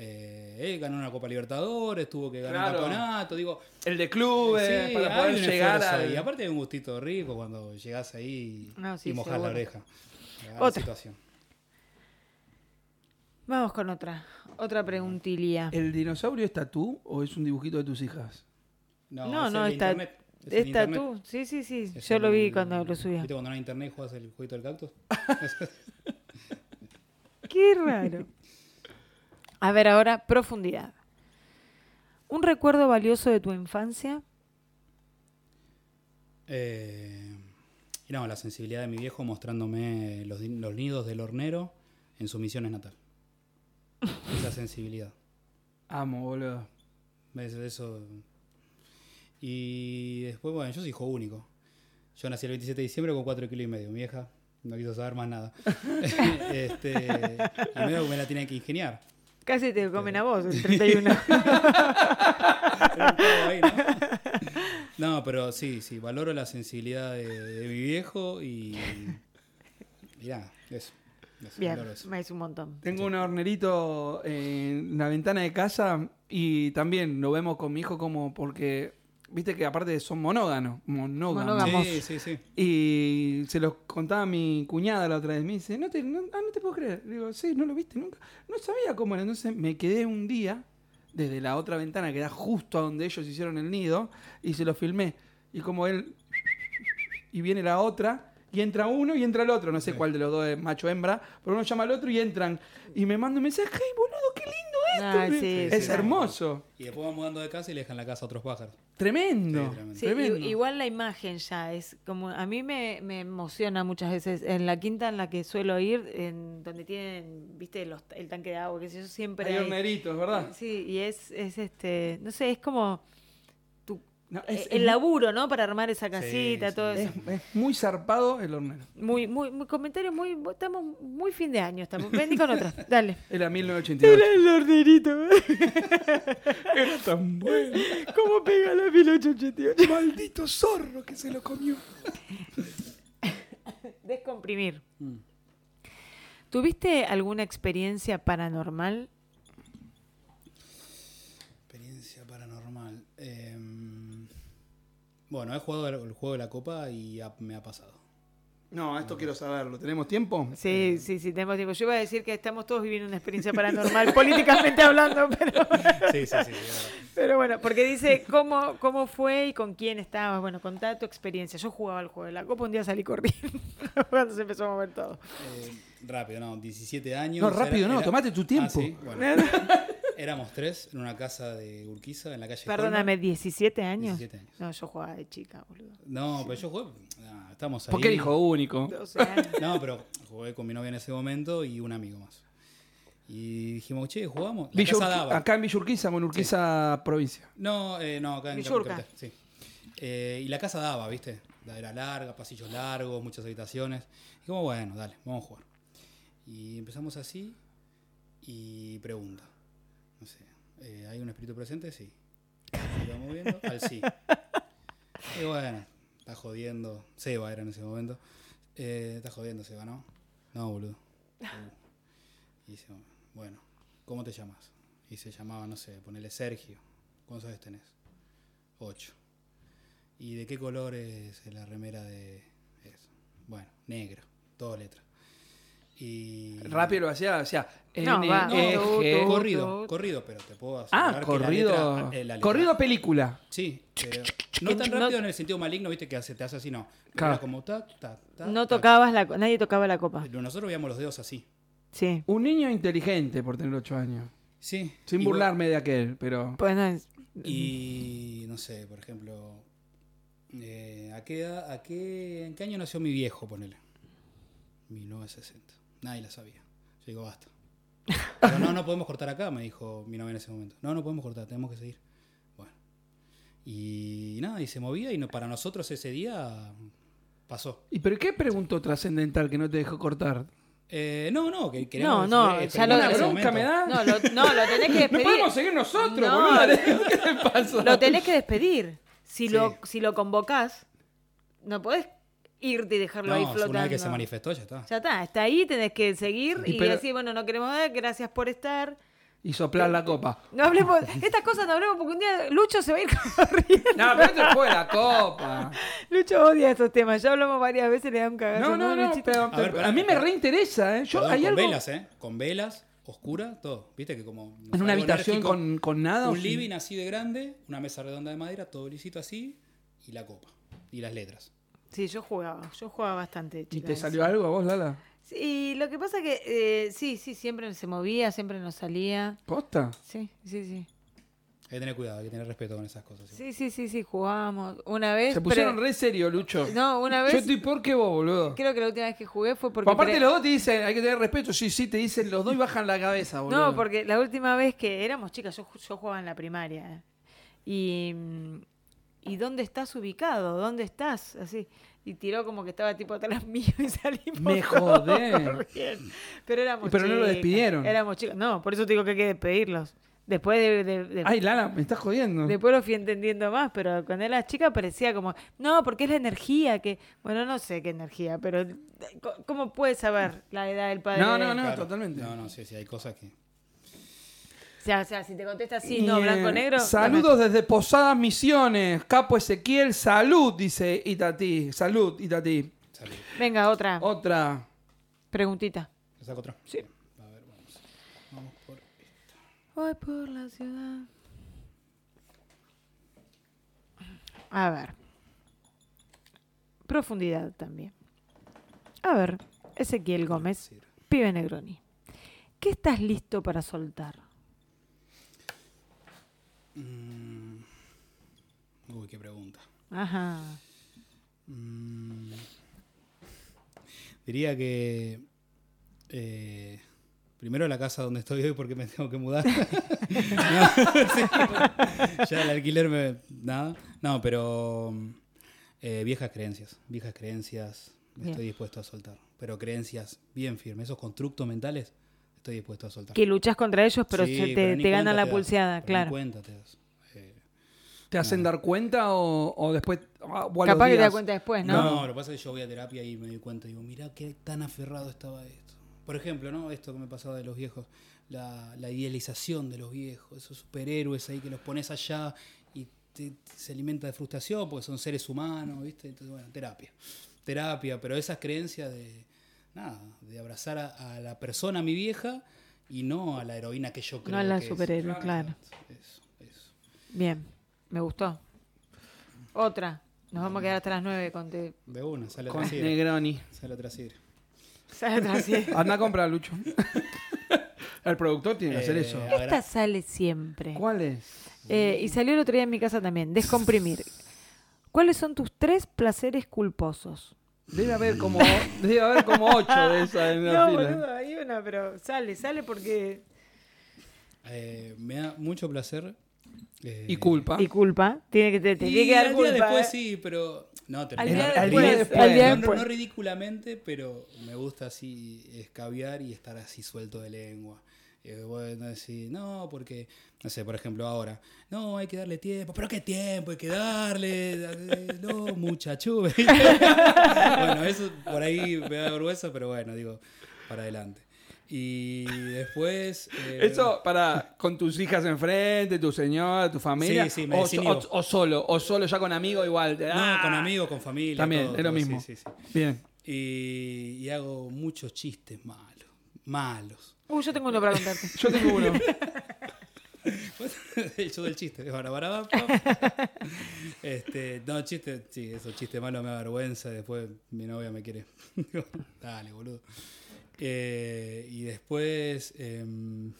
Eh, él ganó una Copa Libertadores, tuvo que ganar Claro. un campeonato, digo. El de clubes, sí, para poder llegar al... Y aparte hay un gustito rico cuando llegás ahí No, sí, y mojás la oreja. a la Otra. situación. Vamos con otra. Otra preguntilla. ¿El dinosaurio es tatú o es un dibujito de tus hijas? No, es no, el está, internet, es el está internet. tú. Sí, sí, sí. Es Yo lo vi el- cuando lo subía. ¿Viste cuando no hay internet y juegas el jueguito del cactus? Qué raro. A ver, ahora, profundidad. ¿Un recuerdo valioso de tu infancia? Eh, no, la sensibilidad de mi viejo mostrándome los nidos del hornero en su misión es natal. Esa sensibilidad. Amo, boludo. ¿Ves? Eso. Y después, bueno, yo soy hijo único. Yo nací el 27 de diciembre con 4 kilos y medio. Mi vieja no quiso saber más nada. este, y medio que me la tiene que ingeniar. Casi te comen a vos, el 31. Pero un poco ahí, ¿no? No, pero sí, sí, valoro la sensibilidad de, de mi viejo y. y nada, eso. Bien, me hizo un montón. Tengo un hornerito en la ventana de casa y también lo vemos con mi hijo como porque, viste que aparte son monóganos, monógamos. Monógamos. Sí, sí, sí. Y se los contaba mi cuñada la otra vez. Me dice, no te, no, ah, no te puedo creer. Digo, sí, no lo viste nunca. No sabía cómo era. Entonces me quedé un día desde la otra ventana que da justo a donde ellos hicieron el nido y se lo filmé. Y como él... Y viene la otra y entra uno y entra el otro. No sé cuál de los dos es macho hembra, pero uno llama al otro y entran. Y me manda un mensaje, ¡ay, boludo, qué lindo esto! Sí, es sí. hermoso. Y después van mudando de casa y le dejan la casa a otros pájaros. Tremendo. Sí, tremendo. Sí, tremendo. i- igual la imagen ya es como a mí me, me emociona muchas veces en la quinta en la que suelo ir en donde tienen viste los, el tanque de agua que sé yo siempre Hay hay- horneritos, ¿verdad? sí y es es este no sé es como No, eh, es- el es- laburo no para armar esa casita sí, todo Es, eso es muy zarpado el hornero. muy muy muy comentario muy estamos muy fin de año estamos vení con otra dale Era 1988. el hornerito Era tan bueno. cómo pega la 1888 Maldito zorro que se lo comió. descomprimir Mm. ¿Tuviste alguna experiencia paranormal? Bueno, he jugado el, juego de la copa y ha- me ha pasado. No, esto quiero saberlo. ¿Tenemos tiempo? Sí, sí, sí, tenemos tiempo. Yo iba a decir que estamos todos viviendo una experiencia paranormal, políticamente hablando, pero, Sí, sí, sí. pero bueno, porque dice cómo, cómo fue y con quién estabas. Bueno, contá tu experiencia. Yo jugaba al juego de la copa, un día salí corriendo cuando se empezó a mover todo. Eh, rápido, no, 17 años. No, rápido no, tomate tu tiempo. Ah, sí, bueno. Éramos tres en una casa de Urquiza, en la calle Perdóname, Holman. 17 años. 17 años. No, yo jugaba de chica, boludo. No, pero yo jugué. estamos ahí. ¿Por qué hijo único? 12 años. No, pero jugué con mi novia en ese momento y un amigo más. Y dijimos, che, jugamos. La casa daba. acá en Villurquiza, en Urquiza, provincia. No, eh, no, acá en Villurca. Sí. Eh, y la casa daba, ¿viste? Era larga, pasillos largos, muchas habitaciones. Y como, bueno, dale, vamos a jugar. Y empezamos así y pregunta. No sé, eh, ¿hay un espíritu presente? Sí. Se moviendo al sí. Y bueno, está jodiendo. Seba era en ese momento. Eh, está jodiendo, Seba, ¿no? No, boludo. Uh. Y bueno, ¿cómo te llamas? Y se llamaba, no sé, ponele Sergio. ¿Cuántos años tenés? Ocho. ¿Y de qué color es la remera de eso? Bueno, negro, todo letra. Y Rápido lo hacía, No, N, va. E, No, G. tú, corrido, corrido, pero te puedo Ah, asegurar que la corrido. letra- eh, la letra- corrido película. Sí, pero no tan No- rápido en el sentido maligno, viste, que hace, te hace así, no. Pero Claro. era como tac. No tocabas la, nadie tocaba la copa. Pero nosotros veíamos los dedos así. Sí. Un niño inteligente por tener ocho años. Sí. Sin y burlarme de aquel, pero. Pues no es- Y no sé, por ejemplo, eh, ¿a qué, edad- a qué, ¿en qué año nació mi viejo, ponele? 1960. Nadie la sabía. Yo digo, basta. Pero no, no podemos cortar acá, me dijo mi novia en ese momento. No, no podemos cortar, tenemos que seguir. Bueno. Y nada, y se movía y no, para nosotros ese día pasó. ¿Y pero qué preguntó trascendental que no te dejó cortar? Eh, no, no, que queríamos No, no, ya lo- ¿Una bronca me da? No, lo, no, lo tenés que No despedir. podemos seguir nosotros, No, boludo. ¿Qué te pasa? Lo tenés que despedir. Si, Sí. lo, si lo convocás, no podés irte y dejarlo ahí No, flotando. una vez que se manifestó, ya está. Ya está, está ahí, tenés que seguir Y y, pero- decir, bueno, no queremos ver, gracias por estar. Y soplar la copa. No hablemos, estas cosas no hablemos porque un día Lucho se va a ir corriendo. No, pero esto fue la copa. Lucho odia estos temas, ya hablamos varias veces, le da un cagazo. No, no, no, Luchito? pero, A ver, pero pará, a mí me reinteresa, ¿eh? Yo, Perdón, hay con algo velas, ¿eh? Con velas, oscura, todo. ¿Viste que como... en una habitación enérgico, con, con nada. Un living así de grande, una mesa redonda de madera, todo lisito así, y la copa. Y las letras. Sí, yo jugaba, yo jugaba bastante. ¿Y chica, te eso. salió algo a vos, Lala? Sí, lo que pasa que eh, sí, sí, siempre se movía, siempre nos salía. ¿Posta? Sí, sí, sí. Hay que tener cuidado, hay que tener respeto con esas cosas. ¿sí? Sí, sí, sí, sí, jugábamos. Una vez. Se pusieron pero- re serio, Lucho. No, una vez. Yo estoy por qué vos, boludo. Creo que la última vez que jugué fue porque. Aparte pre- los dos te dicen, hay que tener respeto. Sí, sí, te dicen los dos y bajan la cabeza, boludo. No, porque la última vez que éramos chicas, yo, ju- yo jugaba en la primaria. Y. ¿Y dónde estás ubicado? ¿Dónde estás? Así. Y tiró como que estaba tipo atrás mío y salimos. Me corriendo. Pero éramos pero no lo despidieron. Éramos chicas. No, por eso te digo que hay que despedirlos. Después de, de- de- Ay, Lala, me estás jodiendo. Después lo fui entendiendo más, pero cuando era chica parecía como, no, porque es la energía que, bueno, no sé qué energía, pero co- ¿cómo puedes saber la edad del padre? No, no, no, Claro. totalmente. No, no, sí, sí, hay cosas que... Sea, o sea, si te contesta así, no, blanco, negro. Saludos desde Posadas Misiones. Capo Ezequiel, salud, dice Itatí. Salud, Itatí. Salud. Venga, otra Otra. preguntita. ¿Le saco otra? Sí. A ver, vamos. Vamos por... Voy por la ciudad. A ver. Profundidad también. A ver, Ezequiel Gómez, pibe Negroni. ¿Qué estás listo para soltar? Mm. Uy, qué pregunta. Ajá. Mm. Diría que... eh, primero la casa donde estoy hoy porque me tengo que mudar. No, ya el alquiler me... Nada. No, pero... eh, viejas creencias. Viejas creencias Bien. estoy dispuesto a soltar. Pero creencias bien firmes. Esos constructos mentales estoy dispuesto a soltar. Que luchas contra ellos, pero Sí, se te, pero te ganan la das, pulseada, ni claro. cuenta te das. Eh, ¿Te hacen dar cuenta o, o después? ah, o a los Capaz que te días? das cuenta después, ¿no? No, lo que pasa es que yo voy a terapia y me doy cuenta, digo, mirá qué tan aferrado estaba esto. Por ejemplo, ¿no? Esto que me pasaba de los viejos, la, la idealización de los viejos, esos superhéroes ahí que los pones allá y te- se alimenta de frustración porque son seres humanos, ¿viste? Entonces, bueno, terapia. Terapia, pero esas creencias de, nada, de abrazar a, a la persona, a mi vieja, y no a la heroína que yo creo No a la que es. superhéroe, claro. Eso, eso. Bien, me gustó. Otra. Nos vamos a quedar hasta las nueve con te... De una, sale Con otra sidra. Negroni. Sale otra sidra. Sale otra así. Anda a comprar, Lucho. El productor tiene que hacer Eh, eso. Esta sale siempre. ¿Cuál es? Eh, y salió el otro día en mi casa también. Descomprimir. ¿Cuáles son tus tres placeres culposos? Debe haber como, debe haber como ocho de esas en la No, fila. boludo, hay una, pero sale, sale porque... Eh, me da mucho placer. eh, Y culpa. Y culpa. Tiene que, te, te y tiene que dar al culpa. día después ¿eh? sí, pero. No, te Al no, día no, después, ridículo- al día no- no- después. no ridículamente, pero me gusta así escabiar y estar así suelto de lengua. Y bueno, decís, no, porque, no sé, por ejemplo, ahora, no, hay que darle tiempo, pero ¿qué tiempo? Hay que darle, eh, no, muchacho. bueno, eso por ahí me da vergüenza, pero bueno, digo, para adelante. Y después... eh, Eso para con tus hijas enfrente, tu señora, tu familia. Sí, sí, me o, o- o solo, o solo ya con amigos igual. No, Ah. con amigos, con familia. También, todo, es lo todo, sí, mismo. sí, sí. Bien. Y, y hago muchos chistes malos. Malos. Uh, yo tengo uno para contarte. Yo tengo uno. Yo del chiste. Para, para, para. Este, no, chiste, sí, esos chistes malos me da vergüenza. Después mi novia me quiere. Dale, boludo. Eh, y después. em,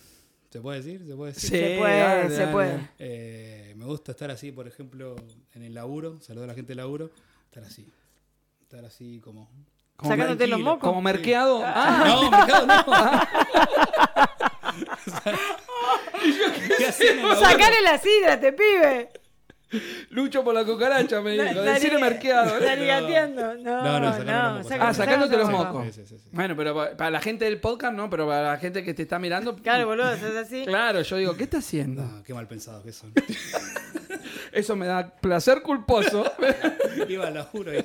¿Se puede decir? ¿Se puede decir? Sí, Se puede, dale, se dale. puede. Eh, me gusta estar así, por ejemplo, en el laburo. Saludo a la gente del laburo. Estar así. Estar así como. Como Sacándote los mocos. Como merqueado. Ah, No, mercado no. Sacale la sidra, te pibe. lucho por la cucaracha, me dijo. Decirle merqueado. Está ligateando. No, No, no, no, saca- Ah, sacándote los mocos. Sí, sí, sí, sí. Bueno, pero pa- para la gente del podcast no, pero para la gente que te está mirando. Claro, boludo, es así. Claro, yo digo, ¿qué está haciendo? No, qué mal pensado que son. Eso me da placer culposo. Iba laburo y...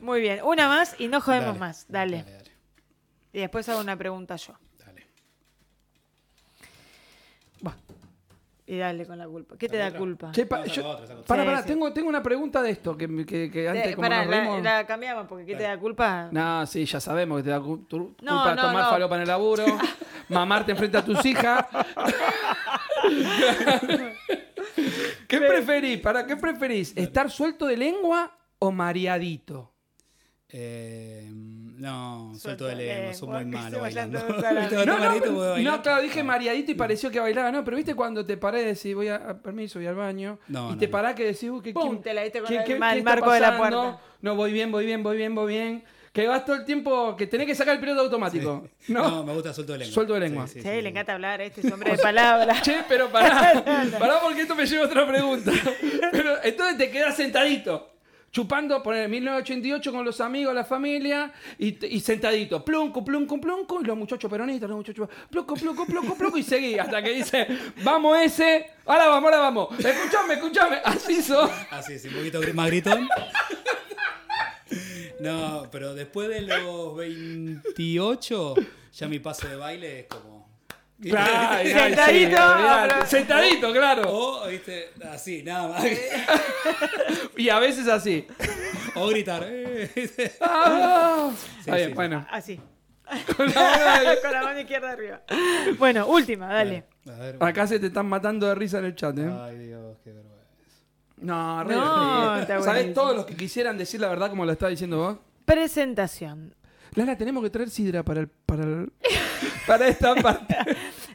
Muy bien, una más y no jodemos Dale, más. Dale. Dale, dale. Y después hago una pregunta yo. dale. Buah. Y dale con la culpa. ¿Qué te da otra? culpa? Che, pa- No, yo- otra, Sí, pará, sí. tengo, tengo una pregunta de esto, que, que- que antes como pará, nos la, cambiamos porque ¿qué te da culpa? No, sí, ya sabemos que te da cu- tu- culpa No, no, tomar no. falopa en el laburo, mamarte enfrente a tus hijas. ¿Qué preferís? ¿Para qué preferís? ¿Estar suelto de lengua o mareadito? Eh, no, suelto de Suelto de lengua, son muy que vayan bailando. ¿Viste No, no, no, claro, dije mareadito y pareció que bailaba, no, pero viste cuando te parás y decís, voy a, a- permiso, voy al baño, No, y no, te no. parás que decís, uy, ¿qué, Pum, quién- te la diste con qué- el qué- qué marco de la puerta. No, voy bien, voy bien, voy bien, voy bien. Que vas todo el tiempo, que tenés que sacar el piloto automático. No. No, me gusta suelto de lengua. Suelto de lengua. Sí, le encanta hablar, este es hombre de palabra. Che, pero pará, pará porque esto me lleva a otra pregunta. Pero entonces te quedas sentadito, chupando, poner 1988 con los amigos, la familia, y, y sentadito, plunco, plunco, plunco, y los muchachos peronistas, los muchachos, plunco, plunco, plunco, plunco, y seguí hasta que dice, vamos ese, ahora vamos, ahora vamos, escuchame, escuchame, así sos. Así es, un poquito más gritón. No, pero después de los 28, ya mi paso de baile es como. Claro, Sentadito, pero- sentadito, claro. O, viste, así, nada más. Y a veces así. O gritar. eh. Ah, Sí, Está bien, sí. bueno. Así. Con la mano de- Con la mano izquierda arriba. Bueno, última, dale. A ver. Acá se te están matando de risa en el chat, ¿eh? Ay, Dios. No, re No, divertido. está ¿Sabés buenísimo. todos los que quisieran decir la verdad como lo estás diciendo vos? Presentación. Lala, tenemos que traer sidra para el, para el- para esta parte.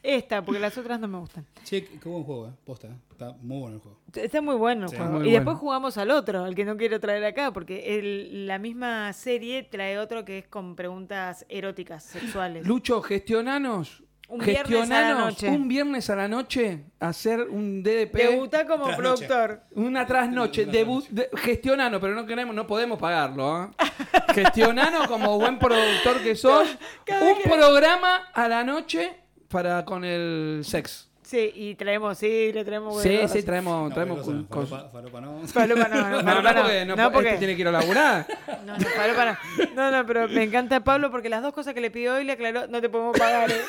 Esta, porque las otras no me gustan. Che, qué buen juego, eh. Posta, eh. Está muy bueno el juego. Está muy bueno el Sí. juego. Muy y bueno. después jugamos al otro, al que no quiero traer acá, porque el- la misma serie trae otro que es con preguntas eróticas, sexuales. Lucho, gestionanos. Un viernes a la noche. un viernes a la noche hacer un DDP. Debuta como Trasnoche. productor. Una trasnoche, Una debut, de- gestionano, pero no queremos, no podemos pagarlo. ¿eh? Gestionano como buen productor que sos, cada un que- programa a la noche para con el sex. Sí, y traemos, sí, le traemos. Sí, cosas. sí, traemos, No, traemos cosas. cosa, Falopa, falopa no. Falopa no, no, No, no, falopa no. porque, no, No, porque este tiene que ir a laburar. No, no. No, no, pero me encanta Pablo porque las dos cosas que le pidió hoy le aclaró, no te podemos pagar. ¿eh?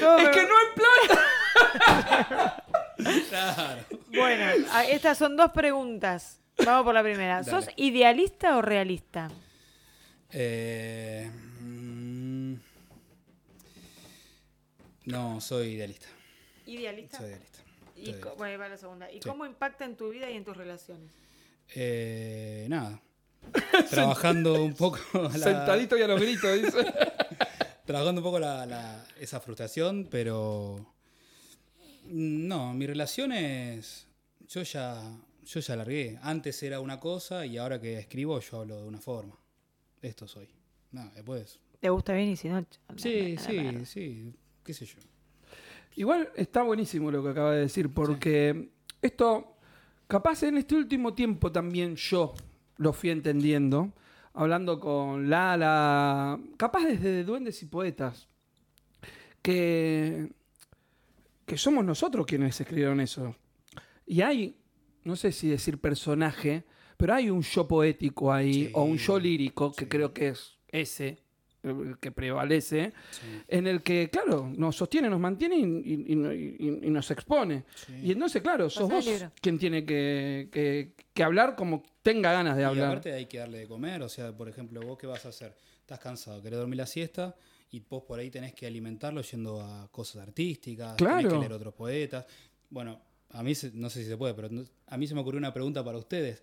Todo es que no hay plata. Claro. Bueno, a- estas son dos preguntas. Vamos por la primera. ¿Sos idealista o realista? Eh, mm, no, soy idealista. Idealista. Soy idealista. Y soy co- idealista. bueno, ahí va la segunda. ¿Y Sí. cómo impacta en tu vida y en tus relaciones? Eh, nada. Trabajando un poco la, Sentadito y a los gritos, dice. Trabajando un poco la, la- esa frustración, pero mm, no, mi relación es yo ya yo ya largué. Antes era una cosa y ahora que escribo yo hablo de una forma. Esto soy. No, después. ¿Te gusta bien y si no? Sí, la sí, sí, qué sé yo. Igual está buenísimo lo que acaba de decir, porque esto, capaz en este último tiempo también yo lo fui entendiendo, hablando con Lala, capaz desde Duendes y Poetas, que que somos nosotros quienes escribieron eso. Y hay, no sé si decir personaje, pero hay un yo poético ahí, Sí, o un yo lírico, que sí. creo que es ese, que prevalece, Sí, en el que, claro, nos sostiene, nos mantiene y, y- y- y- y nos expone. sí. Y entonces, claro, sos vos quien tiene que, que- que hablar como tenga ganas de Y hablar. aparte hay que darle de comer, o sea, por ejemplo, vos qué vas a hacer? Estás cansado, querés dormir la siesta y vos por ahí tenés que alimentarlo yendo a cosas artísticas, tenés Claro. que leer otros poetas. Bueno, a mí se- no sé si se puede, pero a mí se me ocurrió una pregunta para ustedes.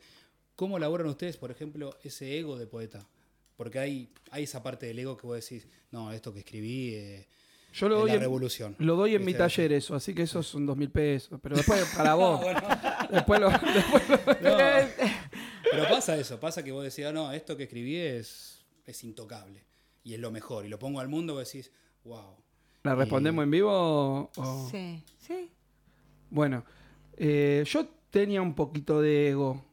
¿Cómo elaboran ustedes, por ejemplo, ese ego de poeta? Porque hay, hay esa parte del ego que vos decís, no, esto que escribí eh, Yo lo es doy, la en, revolución. lo doy en mi taller eso, así que esos son dos mil pesos. Pero después, para vos. Bueno, después lo- después lo- no, pero pasa eso, pasa que vos decís, "Ah, no, esto que escribí es, es intocable y es lo mejor. Y lo pongo al mundo y vos decís, wow. ¿La respondemos en vivo? o- o- Sí, sí. Bueno, eh, yo tenía un poquito de ego,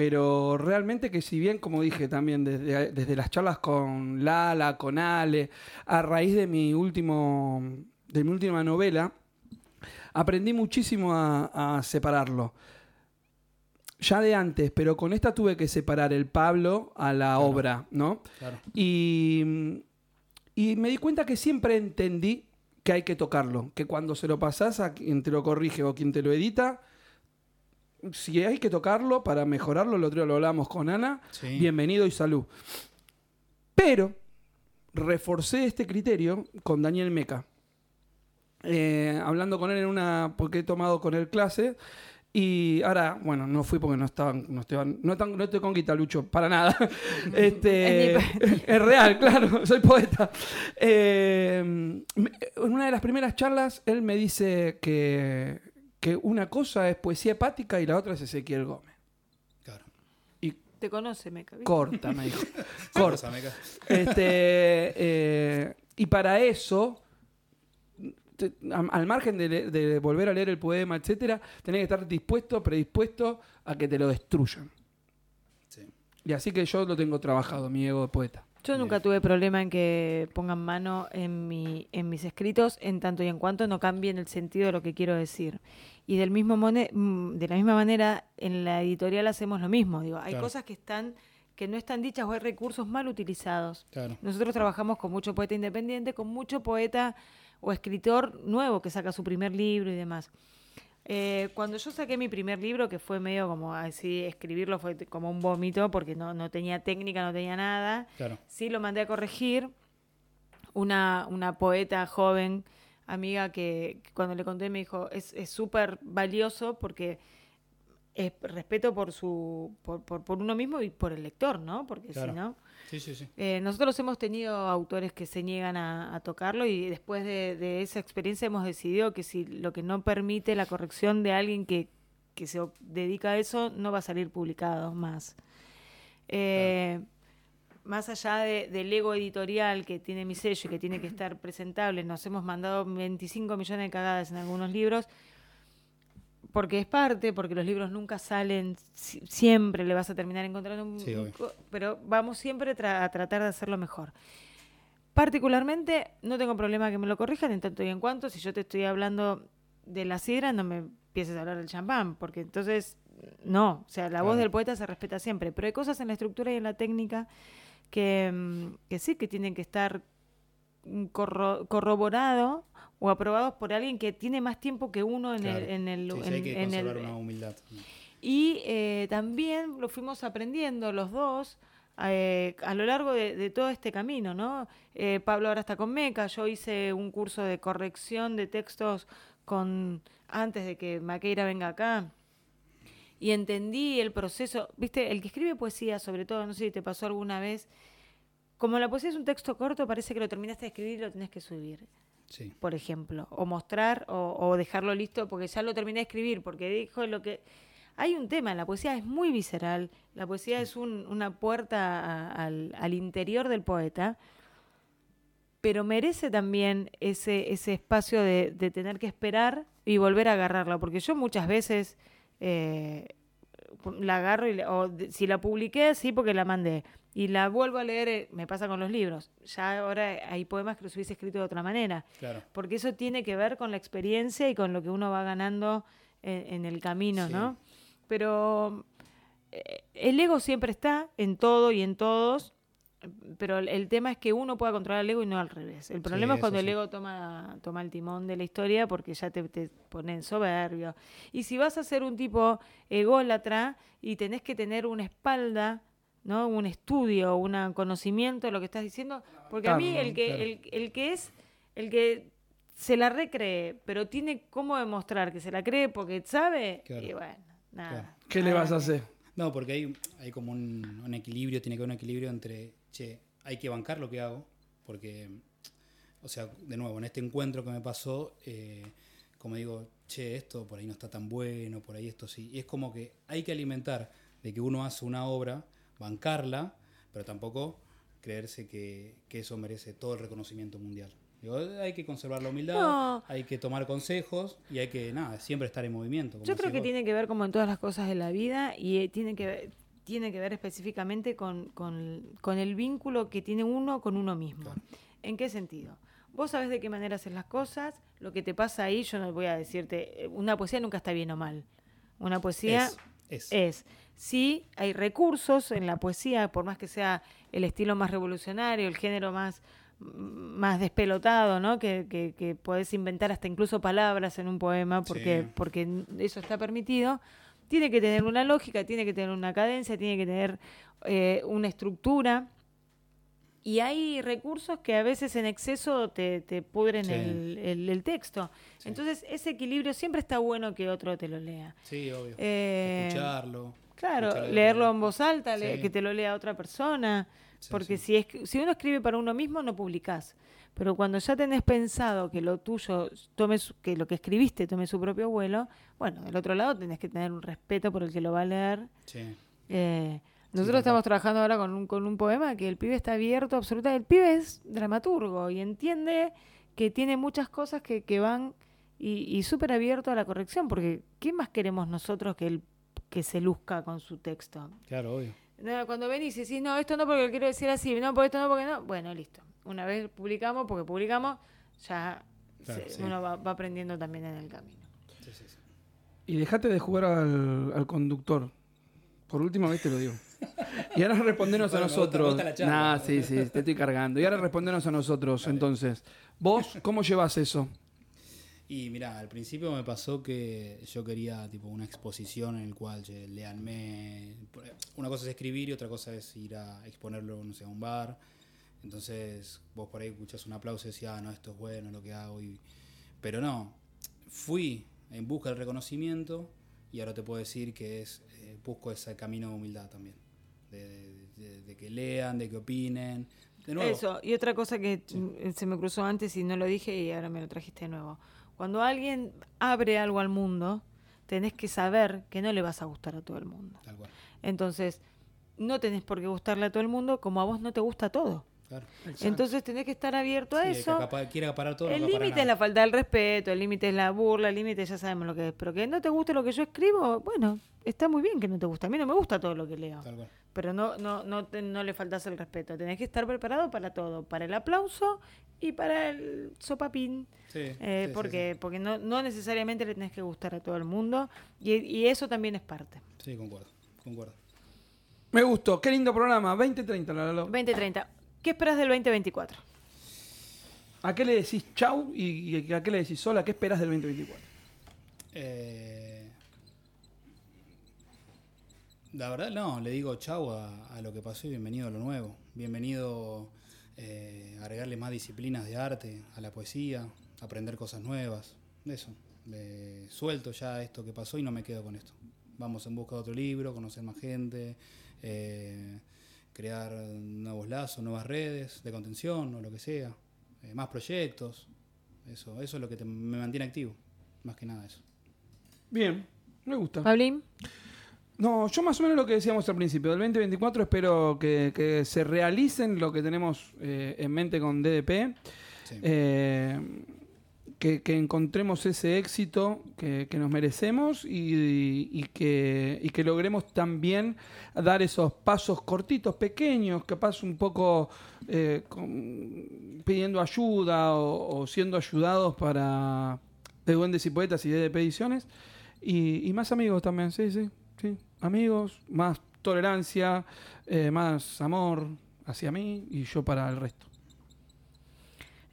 pero realmente que si bien, como dije también, desde, desde las charlas con Lala, con Ale, a raíz de mi último, de mi última novela, aprendí muchísimo a, a separarlo. Ya de antes, pero con esta tuve que separar el Pablo a la Claro. obra, ¿no? Claro. Y, y me di cuenta que siempre entendí que hay que tocarlo, que cuando se lo pasás a quien te lo corrige o quien te lo edita, si hay que tocarlo para mejorarlo, el otro día lo hablamos con Ana, Sí. bienvenido y salud. Pero reforcé este criterio con Daniel Meca. Eh, hablando con él en una, porque he tomado con él clase. Y ahora, bueno, no fui porque no estaban, no estaban, no, están- no estoy con Guitalucho, para nada. este, es real, claro, soy poeta. Eh, en una de las primeras charlas, él me dice que, que una cosa es poesía hepática y la otra es Ezequiel Gómez. Claro. Y Te conoce, me ¿viste? corta, me dijo. Corta. meca. Este, eh, y para eso, te- al margen de volver a leer el poema, etcétera, tenés que estar dispuesto, predispuesto a que te lo destruyan. Sí. Y así que yo lo tengo trabajado, mi ego de poeta. Yo nunca tuve problema en que pongan mano en, mi, en mis escritos, en tanto y en cuanto no cambien el sentido de lo que quiero decir. Y del mismo mone- mm, de la misma manera, en la editorial hacemos lo mismo. Digo, hay Claro. cosas que están que no están dichas o hay recursos mal utilizados. Claro. Nosotros trabajamos con mucho poeta independiente, con mucho poeta o escritor nuevo que saca su primer libro y demás. Eh, cuando yo saqué mi primer libro, que fue medio como así, escribirlo fue como un vómito, porque no, no tenía técnica, no tenía nada. Claro. Sí, lo mandé a corregir. Una, una poeta joven, amiga, que, que cuando le conté me dijo, es es súper valioso porque es respeto por su por, por, por uno mismo y por el lector, ¿no? Porque Claro. si no... Sí, sí, sí. Eh, nosotros hemos tenido autores que se niegan a, a tocarlo y después de, de esa experiencia hemos decidido que si lo que no permite la corrección de alguien que, que se dedica a eso no va a salir publicado más. Eh, Más allá de- del ego editorial que tiene mi sello y que tiene que estar presentable, nos hemos mandado 25 millones de cagadas en algunos libros porque es parte, porque los libros nunca salen, si- siempre le vas a terminar encontrando un... Sí, pero vamos siempre tra- a tratar de hacerlo mejor. Particularmente, no tengo problema que me lo corrijan en tanto y en cuanto, si yo te estoy hablando de la sidra, no me empieces a hablar del champán, porque entonces, no, o sea, la voz Claro. del poeta se respeta siempre, pero hay cosas en la estructura y en la técnica que, mm, que sí, que tienen que estar corro- corroborado o aprobados por alguien que tiene más tiempo que uno en Claro. el, en el, Sí, en- hay que en el- una humildad. y eh, también lo fuimos aprendiendo los dos eh, a lo largo de, de todo este camino, ¿no? Eh, Pablo ahora está con Meca, yo hice un curso de corrección de textos con antes de que Maqueira venga acá y entendí el proceso, viste, el que escribe poesía, sobre todo, no sé si te pasó alguna vez, como la poesía es un texto corto, parece que lo terminaste de escribir y lo tenés que subir Sí. por ejemplo, o mostrar o, o dejarlo listo porque ya lo terminé de escribir, porque dijo lo que... Hay un tema, la poesía es muy visceral, la poesía es un- una puerta a- al, al interior del poeta, pero merece también ese, ese espacio de, de tener que esperar y volver a agarrarla, porque yo muchas veces, eh, la agarro y o si la publiqué, sí, porque la mandé. Y la vuelvo a leer, eh, me pasa con los libros. Ya ahora hay poemas que los hubiese escrito de otra manera. Claro. Porque eso tiene que ver con la experiencia y con lo que uno va ganando en, en el camino, Sí. ¿no? Pero eh, el ego siempre está en todo y en todos, pero el, el tema es que uno pueda controlar el ego y no al revés. El problema es cuando el ego toma, toma el timón de la historia porque ya te, te pone en soberbio. Y si vas a ser un tipo ególatra y tenés que tener una espalda, ¿no? Un estudio, un conocimiento de lo que estás diciendo, porque a mí el que, claro. el, el que es, el que se la recree, pero tiene cómo demostrar que se la cree porque sabe, Claro. y bueno, nada. Claro. ¿Qué le vas a hacer? No, porque hay, hay como un, un equilibrio, tiene que haber un equilibrio entre, che, hay que bancar lo que hago, porque, o sea, de nuevo, en este encuentro que me pasó, eh, como digo, che, esto por ahí no está tan bueno, por ahí esto sí. Y es como que hay que alimentar de que uno hace una obra, bancarla, pero tampoco creerse que, que eso merece todo el reconocimiento mundial. Digo, hay que conservar la humildad, No. hay que tomar consejos y hay que, nada, siempre estar en movimiento. como Yo creo que vos. tiene que ver como en todas las cosas de la vida y eh, tiene que ver, tiene que ver específicamente con, con- con el vínculo que tiene uno con uno mismo. Claro. ¿En qué sentido? Vos sabés de qué manera hacer las cosas, lo que te pasa ahí, yo no voy a decirte, eh, una poesía nunca está bien o mal. Una poesía Es, es. es, sí, hay recursos en la poesía, por más que sea el estilo más revolucionario, el género más, más despelotado, ¿no? Que, que, que podés inventar hasta incluso palabras en un poema porque, Sí. porque eso está permitido. Tiene que tener una lógica, tiene que tener una cadencia, tiene que tener eh, una estructura. Y hay recursos que a veces en exceso te, te pudren Sí. el, el- el texto. Sí. Entonces, ese equilibrio siempre está bueno que otro te lo lea. Sí, obvio. Eh, Escucharlo. Claro, escucharlo. leerlo en voz alta, le- Sí. que te lo lea otra persona, porque si es si uno escribe para uno mismo no publicás, pero cuando ya tenés pensado que lo tuyo tome su- que lo que escribiste tome su propio vuelo, bueno, del otro lado tenés que tener un respeto por el que lo va a leer. Sí. Eh, nosotros estamos trabajando ahora con un, con un poema que el pibe está abierto absolutamente. El pibe es dramaturgo y entiende que tiene muchas cosas que, que van y, y súper abierto a la corrección, porque ¿qué más queremos nosotros que él que se luzca con su texto? Claro, obvio. No, cuando venís y decís, no, esto no porque lo quiero decir así, no, porque esto no, porque no, bueno, listo. Una vez publicamos, porque publicamos, ya Claro, se- sí. uno va, va aprendiendo también en el camino. Sí, sí, sí. Y dejate de jugar al, al conductor. Por última vez te lo digo. Y ahora respondenos a Bueno, gusta- nosotros. gusta charla. Nah, sí, sí, te estoy cargando. Y ahora respondenos a nosotros, entonces. ¿Vos cómo llevas eso? Y mira, al principio me pasó que yo quería tipo una exposición en el cual, che, leanme. Una cosa es escribir y otra cosa es ir a exponerlo, no sé, a un bar. Entonces vos por ahí escuchás un aplauso y decís, ah, no, esto es bueno lo que hago. Y... Pero no, fui en busca del reconocimiento y ahora te puedo decir que es eh, busco ese camino de humildad también. De, de- de que lean, de que opinen. De nuevo, Eso, y otra cosa que se me cruzó antes y no lo dije y ahora me lo trajiste de nuevo. Cuando alguien abre algo al mundo, tenés que saber que no le vas a gustar a todo el mundo. Tal cual. Entonces, no tenés por qué gustarle a todo el mundo como a vos no te gusta todo. Claro. Entonces tenés que estar abierto a Sí, el que eso. acapa- quiere acaparar todo, El límite es la falta del respeto, el límite es la burla, el límite ya sabemos lo que es. Pero que no te guste lo que yo escribo, bueno, está muy bien que no te guste. A mí no me gusta todo lo que leo. Tal cual. Pero no, no, no, te- no le faltas el respeto. Tenés que estar preparado para todo, para el aplauso y para el sopapín. Sí, Eh, sí, sí, porque porque no, no necesariamente le tenés que gustar a todo el mundo. Y, y eso también es parte. Sí, concuerdo, concuerdo. Me gustó. Qué lindo programa. 2030, la, la, la. 2030. ¿Qué esperas del 2024? ¿A qué le decís chau y, y a qué le decís sola? ¿Qué esperas del 2024? Eh, la verdad, no, le digo chau a, a lo que pasó y bienvenido a lo nuevo. Bienvenido eh, a agregarle más disciplinas de arte a la poesía, aprender cosas nuevas. Eso. Eh, suelto ya esto que pasó y no me quedo con esto. Vamos en busca de otro libro, conocer más gente, eh, crear nuevos lazos, nuevas redes de contención o lo que sea, eh, más proyectos. Eso, eso es lo que te- me mantiene activo, más que nada eso. Bien, me gusta. Pablín. No, yo más o menos lo que decíamos al principio. Del 2024 espero que, que se realicen lo que tenemos eh, en mente con DDP. Sí. Eh, que, que encontremos ese éxito que, que nos merecemos y, y que, y que logremos también dar esos pasos cortitos, pequeños, capaz un poco eh, con- pidiendo ayuda o, o siendo ayudados para de Duendes y Poetas y de Ediciones. Y, y más amigos también, sí, sí. Amigos, más tolerancia, eh, más amor hacia mí y yo para el resto.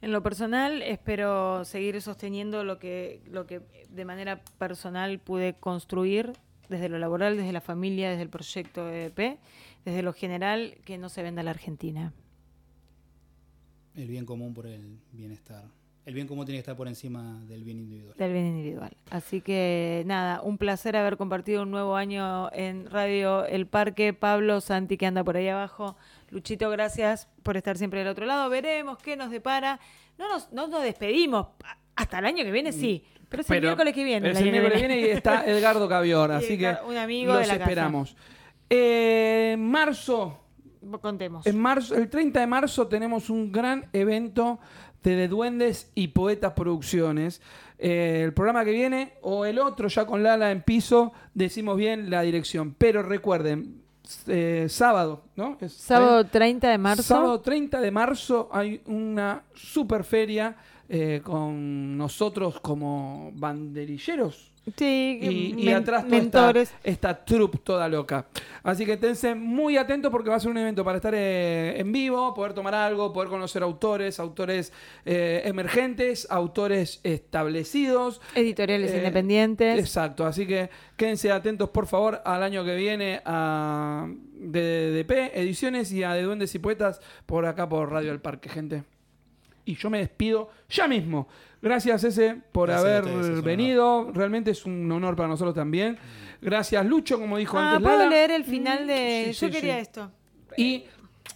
En lo personal, espero seguir sosteniendo lo que, lo que de manera personal pude construir desde lo laboral, desde la familia, desde el proyecto EDP, desde lo general, que no se venda la Argentina. El bien común por el bienestar. El bien común tiene que estar por encima del bien individual. del bien individual. Así que nada, un placer haber compartido un nuevo año en Radio El Parque. Pablo, Santi que anda por ahí abajo. Luchito, gracias por estar siempre del otro lado. Veremos qué nos depara. No nos, no nos despedimos. Hasta el año que viene sí. Pero es el miércoles que viene. Es el miércoles que viene y está Edgardo Cavior, Y así que un amigo los de la casa. esperamos. Eh, marzo, Contemos. en marzo, el 30 de marzo tenemos un gran evento de, de Duendes y Poetas Producciones. Eh, el programa que viene o el otro, ya con Lala en piso, decimos bien la dirección. Pero recuerden, eh, sábado, ¿no? Es- Sábado 30 de marzo. Sábado 30 de marzo hay una super feria eh, con nosotros como banderilleros. Sí, Y, y men- atrás toda mentores. esta, esta troupe toda loca. Así que esténse muy atentos porque va a ser un evento para estar eh, en vivo, poder tomar algo, poder conocer autores, autores eh, emergentes, autores establecidos. Editoriales Eh, independientes. Exacto, así que quédense atentos por favor al año que viene a DDP Ediciones y a De Duendes y Poetas por acá por Radio El Parque, gente. Y yo me despido ya mismo. Gracias, ese, por Gracias haber ustedes, venido. Realmente es un honor para nosotros también. Gracias, Lucho, como dijo Ah, antes ¿puedo Lala. leer el final de...? Sí, sí, Yo quería sí. esto. Y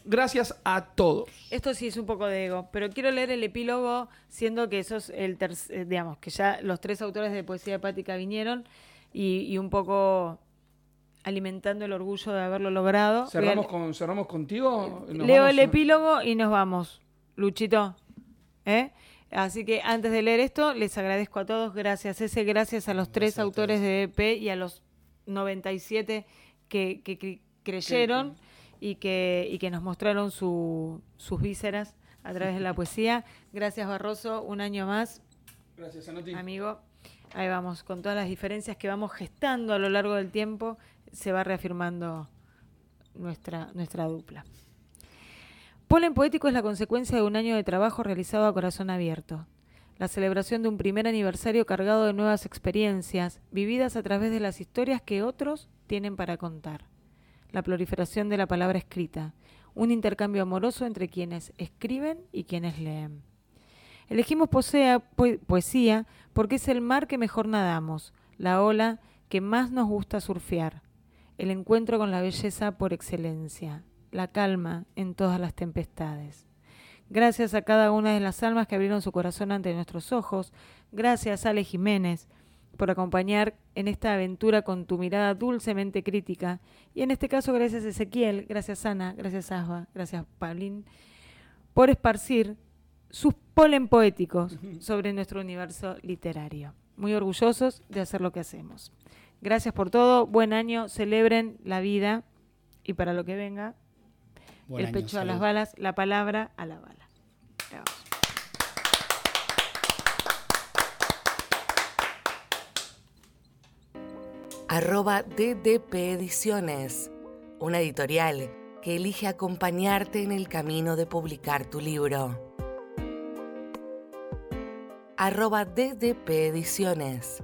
gracias a todos. Esto sí es un poco de ego, pero quiero leer el epílogo, siendo que esos, el terc- eh, digamos, que ya los tres autores de poesía hepática vinieron y, y un poco alimentando el orgullo de haberlo logrado. Cerramos, con, cerramos contigo. Nos Leo vamos el a- epílogo y nos vamos. Luchito. ¿eh? Así que antes de leer esto, les agradezco a todos. Gracias, ese, gracias a los tres a autores de EP y a los 97 que, que cre- creyeron y que, y que nos mostraron su- sus vísceras a través de la poesía. Gracias, Barroso, un año más, Gracias, Anoti. amigo. Ahí vamos, con todas las diferencias que vamos gestando a lo largo del tiempo, se va reafirmando nuestra, nuestra dupla. Polen Poético es la consecuencia de un año de trabajo realizado a corazón abierto. La celebración de un primer aniversario cargado de nuevas experiencias, vividas a través de las historias que otros tienen para contar. La proliferación de la palabra escrita, un intercambio amoroso entre quienes escriben y quienes leen. Elegimos poesía porque es el mar que mejor nadamos, la ola que más nos gusta surfear, el encuentro con la belleza por excelencia, la calma en todas las tempestades. Gracias a cada una de las almas que abrieron su corazón ante nuestros ojos, gracias Ale Jiménez por acompañar en esta aventura con tu mirada dulcemente crítica, y en este caso gracias Ezequiel, gracias Ana, gracias Asba, gracias Paulín, por esparcir sus polen poéticos sobre nuestro universo literario. Muy orgullosos de hacer lo que hacemos. Gracias por todo, buen año, celebren la vida y para lo que venga, Buen el año, pecho a las balas, la palabra a la bala. Arroba DDP Ediciones, una editorial que elige acompañarte en el camino de publicar tu libro. Arroba DDP Ediciones.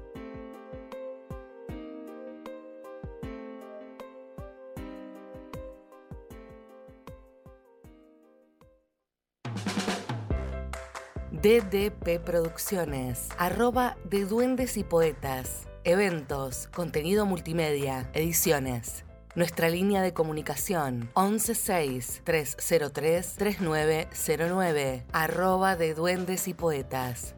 DDP Producciones, arroba de Duendes y Poetas, eventos, contenido multimedia, ediciones. Nuestra línea de comunicación 116-303-3909, arroba de Duendes y Poetas.